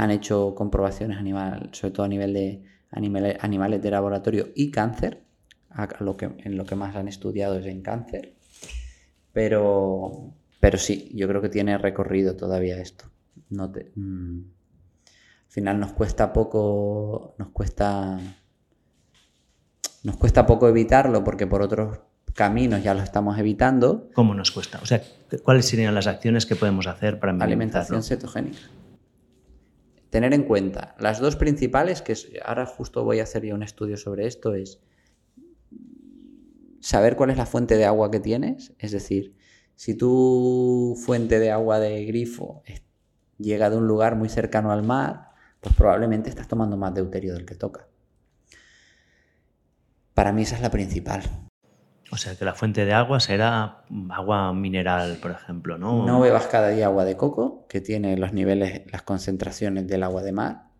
han hecho comprobaciones animal, sobre todo a nivel de animales, de laboratorio y cáncer. lo que, en lo que más han estudiado es en cáncer. Pero, pero sí, yo creo que tiene recorrido todavía esto. No mm, al final nos cuesta poco. Nos cuesta. Nos cuesta poco evitarlo porque por otros caminos ya lo estamos evitando. ¿Cómo nos cuesta? O sea, ¿cuáles serían las acciones que podemos hacer para Alimentación cetogénica tener en cuenta las dos principales, que ahora justo voy a hacer ya un estudio sobre esto, es saber cuál es la fuente de agua que tienes, es decir, si tu fuente de agua de grifo llega de un lugar muy cercano al mar, pues probablemente estás tomando más deuterio del que toca. Para mí esa es la principal. O sea, que la fuente de agua será agua mineral, por ejemplo, ¿no? No bebas cada día agua de coco, que tiene los niveles, las concentraciones del agua de mar,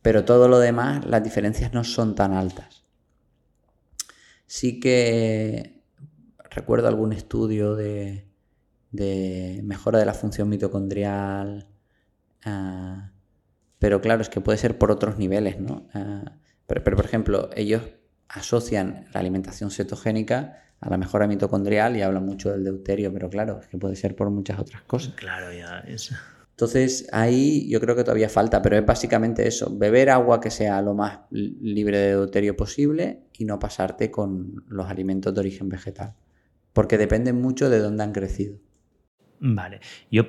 pero todo lo demás, las diferencias no son tan altas. Sí que recuerdo algún estudio de, mejora de la función mitocondrial, ah, pero claro, es que puede ser por otros niveles, ¿no? Ah, pero, por ejemplo, ellos asocian la alimentación cetogénica a la mejora mitocondrial y hablan mucho del deuterio, pero claro, es que puede ser por muchas otras cosas. Claro, ya es. Entonces ahí yo creo que todavía falta, pero es básicamente eso, beber agua que sea lo más libre de deuterio posible y no pasarte con los alimentos de origen vegetal, porque dependen mucho de dónde han crecido. Vale, yo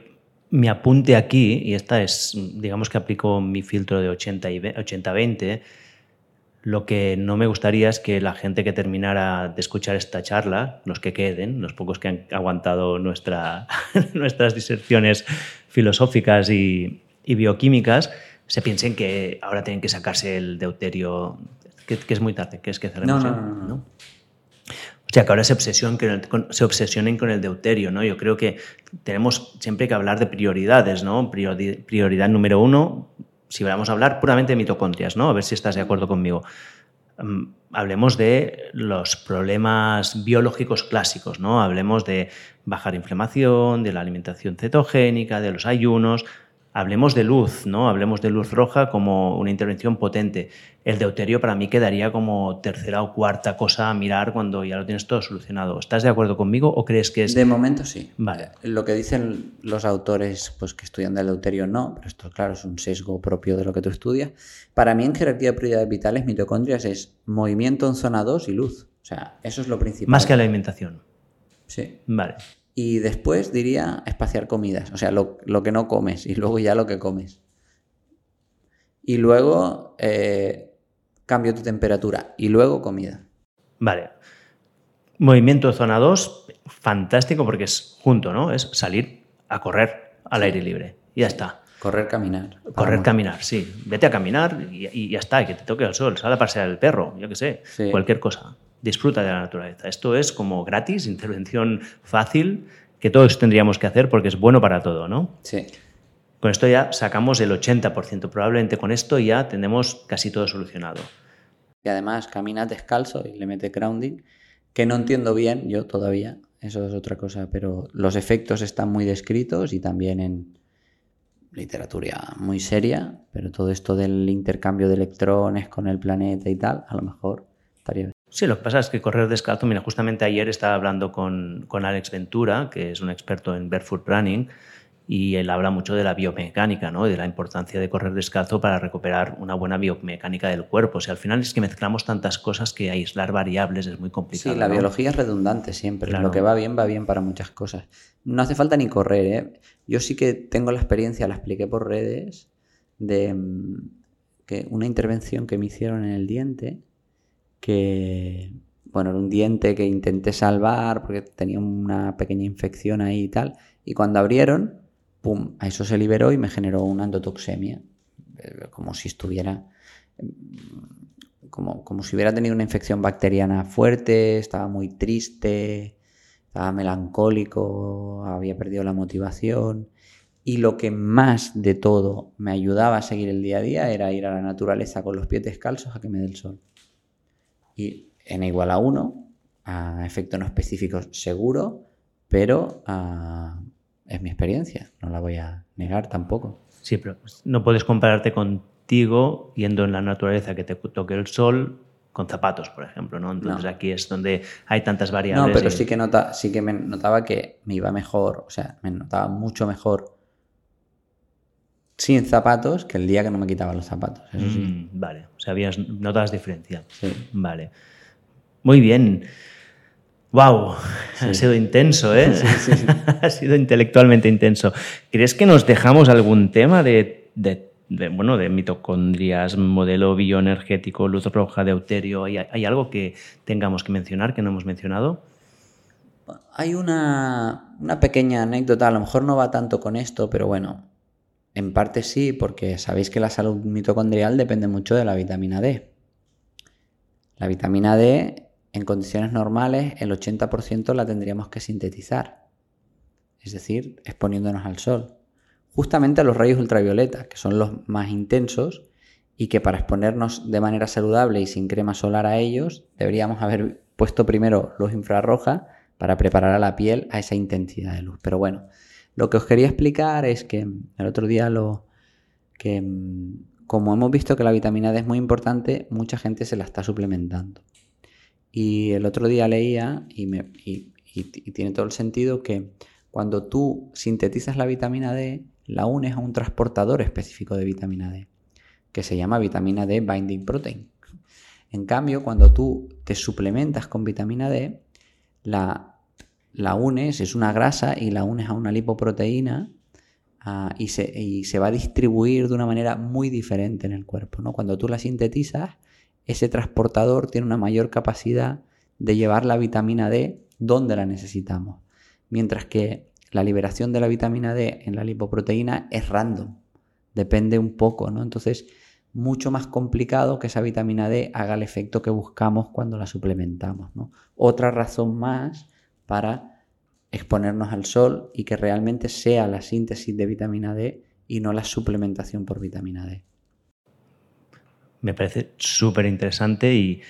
me apunte aquí, y esta es, digamos que aplico mi filtro de 80-20, lo que no me gustaría es que la gente que terminara de escuchar esta charla, los que queden, los pocos que han aguantado nuestra, nuestras diserciones filosóficas y, bioquímicas, se piensen que ahora tienen que sacarse el deuterio, que, es muy tarde, que es que cerremos. No, no, no, O sea, que ahora se obsesionen, con, se obsesionen con el deuterio, ¿no? Yo creo que tenemos siempre que hablar de prioridades, ¿no? Prioridad número uno, si vamos a hablar puramente de mitocondrias, ¿no? A ver si estás de acuerdo conmigo. Mm, hablemos de los problemas biológicos clásicos, ¿no? Hablemos de bajar inflamación, de la alimentación cetogénica, de los ayunos, Hablemos de luz, ¿no? Hablemos de luz roja como una intervención potente. El deuterio para mí quedaría como tercera o cuarta cosa a mirar cuando ya lo tienes todo solucionado. ¿Estás de acuerdo conmigo o crees que es...? De momento sí. Vale. Lo que dicen los autores pues, que estudian del deuterio no, pero esto claro es un sesgo propio de lo que tú estudias. Para mí en jerarquía de prioridades vitales mitocondrias es movimiento en zona 2 y luz. O sea, eso es lo principal. Más que la alimentación. Sí. Vale. Y después diría espaciar comidas, o sea, lo, que no comes y luego ya lo que comes. Y luego eh, cambio tu temperatura y luego comida. Vale. Movimiento zona 2, fantástico porque es junto, ¿no? Es salir a correr al aire libre. Y ya está. Correr, caminar. Correr, caminar, sí. Vete a caminar y, y, ya está, que te toque el sol, sal a pasear el perro, yo qué sé, Sí. cualquier cosa. Disfruta de la naturaleza. Esto es como gratis, intervención fácil, que todos tendríamos que hacer porque es bueno para todo, ¿no? Sí. Con esto ya sacamos el 80%. Probablemente con esto ya tenemos casi todo solucionado. Y además camina descalzo y le mete grounding, que no entiendo bien yo todavía, eso es otra cosa, pero los efectos están muy descritos y también en literatura muy seria, pero todo esto del intercambio de electrones con el planeta y tal, a lo mejor estaría bien. Sí, lo que pasa es que correr descalzo, mira, justamente ayer estaba hablando con, con Alex Ventura, que es un experto en barefoot running, y él habla mucho de la biomecánica, ¿no? de la importancia de correr descalzo para recuperar una buena biomecánica del cuerpo. O sea, al final es que mezclamos tantas cosas que aislar variables es muy complicado. Sí, la ¿no? biología es redundante siempre. Claro. Lo que va bien, va bien para muchas cosas. No hace falta ni correr, ¿eh? Yo sí que tengo la experiencia, la expliqué por redes, de mm, que una intervención que me hicieron en el diente, que, bueno, era un diente que intenté salvar porque tenía una pequeña infección ahí y tal, y cuando abrieron, pum, a eso se liberó y me generó una endotoxemia, eh, como si estuviera como, como si hubiera tenido una infección bacteriana fuerte, estaba muy triste, estaba melancólico, había perdido la motivación. Y lo que más de todo me ayudaba a seguir el día a día era ir a la naturaleza con los pies descalzos a que me dé el sol. Y n igual a 1, a efecto no específico seguro, pero ah, es mi experiencia, no la voy a negar tampoco. Sí, pero no puedes compararte contigo yendo en la naturaleza que te toque el sol con zapatos, por ejemplo, ¿no? Entonces No. aquí es donde hay tantas variables. No, pero y- sí que, nota, sí que me notaba que me iba mejor, o sea, me notaba mucho mejor sin zapatos que el día que no me quitaba los zapatos. Eso sí. Mm, vale, o sea, habías notas diferencia. Sí. Vale. Muy bien. Wow, ha sido intenso, ¿eh? ha sido intelectualmente intenso. ¿Crees que nos dejamos algún tema de, de- de, bueno, de mitocondrias, modelo bioenergético, luz roja, deuterio? ¿Hay, hay algo que tengamos que mencionar que no hemos mencionado? Hay una, una pequeña anécdota, a lo mejor no va tanto con esto, pero bueno, en parte sí, porque sabéis que la salud mitocondrial depende mucho de la vitamina D. La vitamina D, en condiciones normales, el 80% la tendríamos que sintetizar, es decir, exponiéndonos al sol. Justamente a los rayos ultravioleta, que son los más intensos y que para exponernos de manera saludable y sin crema solar a ellos, deberíamos haber puesto primero luz infrarroja para preparar a la piel a esa intensidad de luz. Pero bueno, lo que os quería explicar es que el otro día lo que mm, como hemos visto que la vitamina D es muy importante, mucha gente se la está suplementando. Y el otro día leía, y, y tiene todo el sentido, que cuando tú sintetizas la vitamina D, la unes a un transportador específico de vitamina D, que se llama vitamina D binding protein. En cambio, cuando tú te suplementas con vitamina D, la, la unes, es una grasa, y la unes a una lipoproteína ah, y, se, y se va a distribuir de una manera muy diferente en el cuerpo. ¿no? Cuando tú la sintetizas, ese transportador tiene una mayor capacidad de llevar la vitamina D donde la necesitamos. Mientras que la liberación de la vitamina D en la lipoproteína es random, depende un poco, ¿no? Entonces, mucho más complicado que esa vitamina D haga el efecto que buscamos cuando la suplementamos, ¿no? Otra razón más para exponernos al sol y que realmente sea la síntesis de vitamina D y no la suplementación por vitamina D. Me parece súper interesante y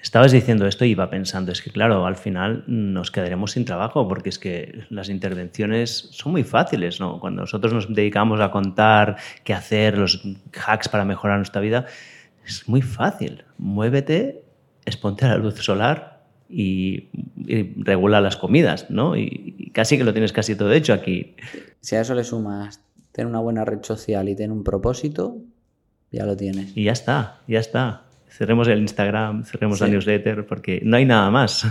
estabas diciendo esto y iba pensando, es que claro, al final nos quedaremos sin trabajo porque es que las intervenciones son muy fáciles, ¿no? Cuando nosotros nos dedicamos a contar qué hacer, los hacks para mejorar nuestra vida, es muy fácil. Muévete, exponte a la luz solar y, y regula las comidas, ¿no? Y, y casi que lo tienes casi todo hecho aquí. Si a eso le sumas tener una buena red social y tener un propósito, ya lo tienes. Y ya está, ya está. Cerremos el Instagram, cerremos la Sí. newsletter porque no hay nada más.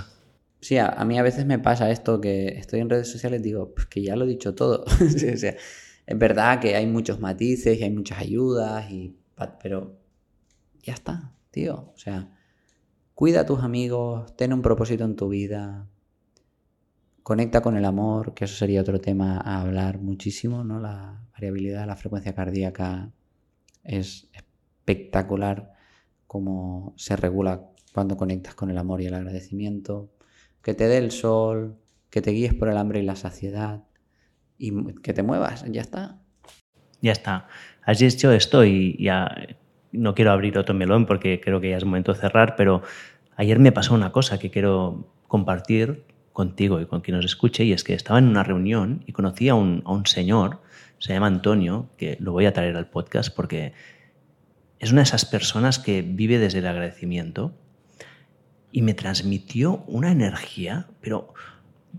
Sí, a, a mí a veces me pasa esto que estoy en redes sociales y digo, pues que ya lo he dicho todo. Sí, o sea, es verdad que hay muchos matices y hay muchas ayudas, y, pero ya está, tío. O sea, cuida a tus amigos, ten un propósito en tu vida, conecta con el amor, que eso sería otro tema a hablar muchísimo, ¿no? La variabilidad de la frecuencia cardíaca es espectacular cómo se regula cuando conectas con el amor y el agradecimiento. Que te dé el sol, que te guíes por el hambre y la saciedad y que te muevas, ya está. Ya está. Has dicho esto y ya no quiero abrir otro melón porque creo que ya es momento de cerrar, pero ayer me pasó una cosa que quiero compartir contigo y con quien nos escuche, y es que estaba en una reunión y conocí a un, señor, se llama Antonio, que lo voy a traer al podcast porque es una de esas personas que vive desde el agradecimiento y me transmitió una energía, pero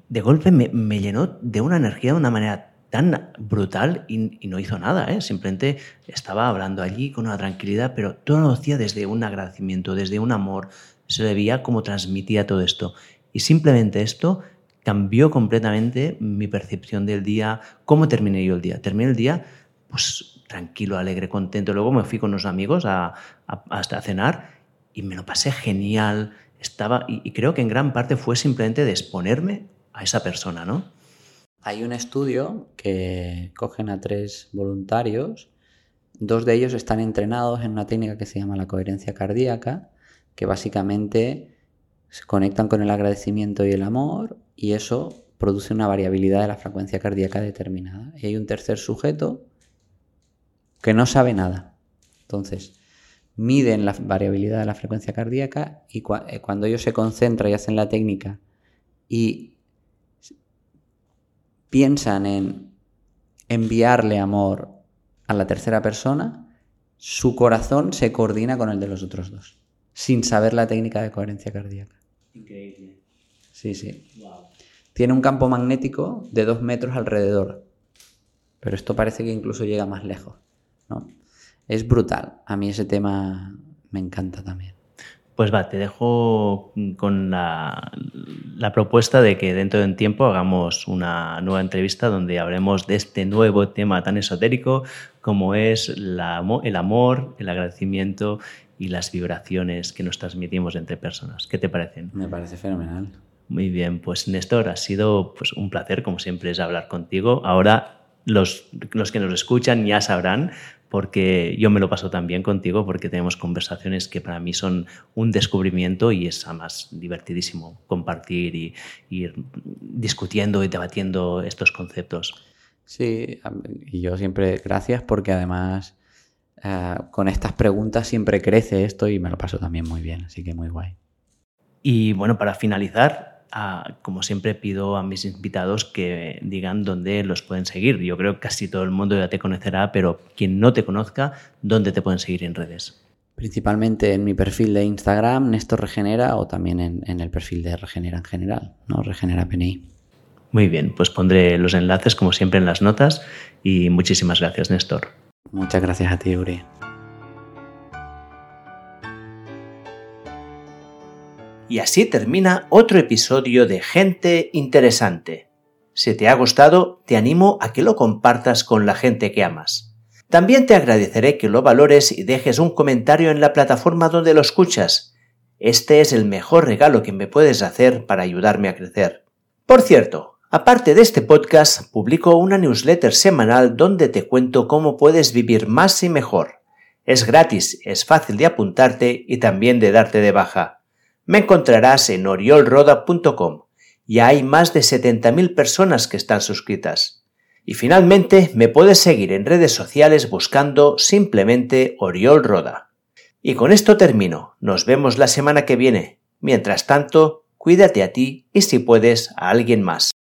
de golpe me, me llenó de una energía de una manera tan brutal y, no hizo nada, ¿eh? simplemente estaba hablando allí con una tranquilidad, pero todo lo hacía desde un agradecimiento, desde un amor, se le veía cómo transmitía todo esto. Y simplemente esto cambió completamente mi percepción del día, cómo terminé yo el día. Terminé el día pues tranquilo, alegre, contento. Luego me fui con unos amigos a, hasta cenar y me lo pasé genial. Estaba, y, y creo que en gran parte fue simplemente de exponerme a esa persona, ¿no? Hay un estudio que cogen a tres voluntarios, dos de ellos están entrenados en una técnica que se llama la coherencia cardíaca, que básicamente se conectan con el agradecimiento y el amor y eso produce una variabilidad de la frecuencia cardíaca determinada. Y hay un tercer sujeto que no sabe nada. Entonces, miden la variabilidad de la frecuencia cardíaca y eh, cuando ellos se concentran y hacen la técnica y piensan en enviarle amor a la tercera persona, su corazón se coordina con el de los otros dos, sin saber la técnica de coherencia cardíaca. Increíble. Sí, sí. Tiene un campo magnético de dos metros alrededor, pero esto parece que incluso llega más lejos. ¿no? Es brutal. A mí ese tema me encanta también. Pues va, te dejo con la, propuesta de que dentro de un tiempo hagamos una nueva entrevista donde hablemos de este nuevo tema tan esotérico como es el amor, el agradecimiento y las vibraciones que nos transmitimos entre personas. ¿Qué te parecen? Me parece fenomenal. Muy bien, pues Néstor, ha sido pues, un placer, como siempre, es hablar contigo. Ahora los, los que nos escuchan ya sabrán porque yo me lo paso también contigo porque tenemos conversaciones que para mí son un descubrimiento y es además divertidísimo compartir y, ir discutiendo y debatiendo estos conceptos. Sí, y yo siempre gracias porque además eh, con estas preguntas siempre crece esto y me lo paso también muy bien, así que muy guay. Y bueno, para finalizar, como siempre pido a mis invitados que digan dónde los pueden seguir. Yo creo que casi todo el mundo ya te conocerá, pero quien no te conozca, ¿dónde te pueden seguir en redes? Principalmente en mi perfil de Instagram, Néstor Regenera, o también en, el perfil de Regenera en general, ¿no? Regenera PNI. Muy bien, pues pondré los enlaces como siempre en las notas y muchísimas gracias, Néstor. Muchas gracias a ti, Uri. Y así termina otro episodio de Gente Interesante. Si te ha gustado, te animo a que lo compartas con la gente que amas. También te agradeceré que lo valores y dejes un comentario en la plataforma donde lo escuchas. Este es el mejor regalo que me puedes hacer para ayudarme a crecer. Por cierto, aparte de este podcast, publico una newsletter semanal donde te cuento cómo puedes vivir más y mejor. Es gratis, es fácil de apuntarte y también de darte de baja me encontrarás en oriolroda.com. Ya hay más de 70.000 personas que están suscritas. Y finalmente me puedes seguir en redes sociales buscando simplemente Oriol Roda. Y con esto termino. Nos vemos la semana que viene. Mientras tanto, cuídate a ti y si puedes a alguien más.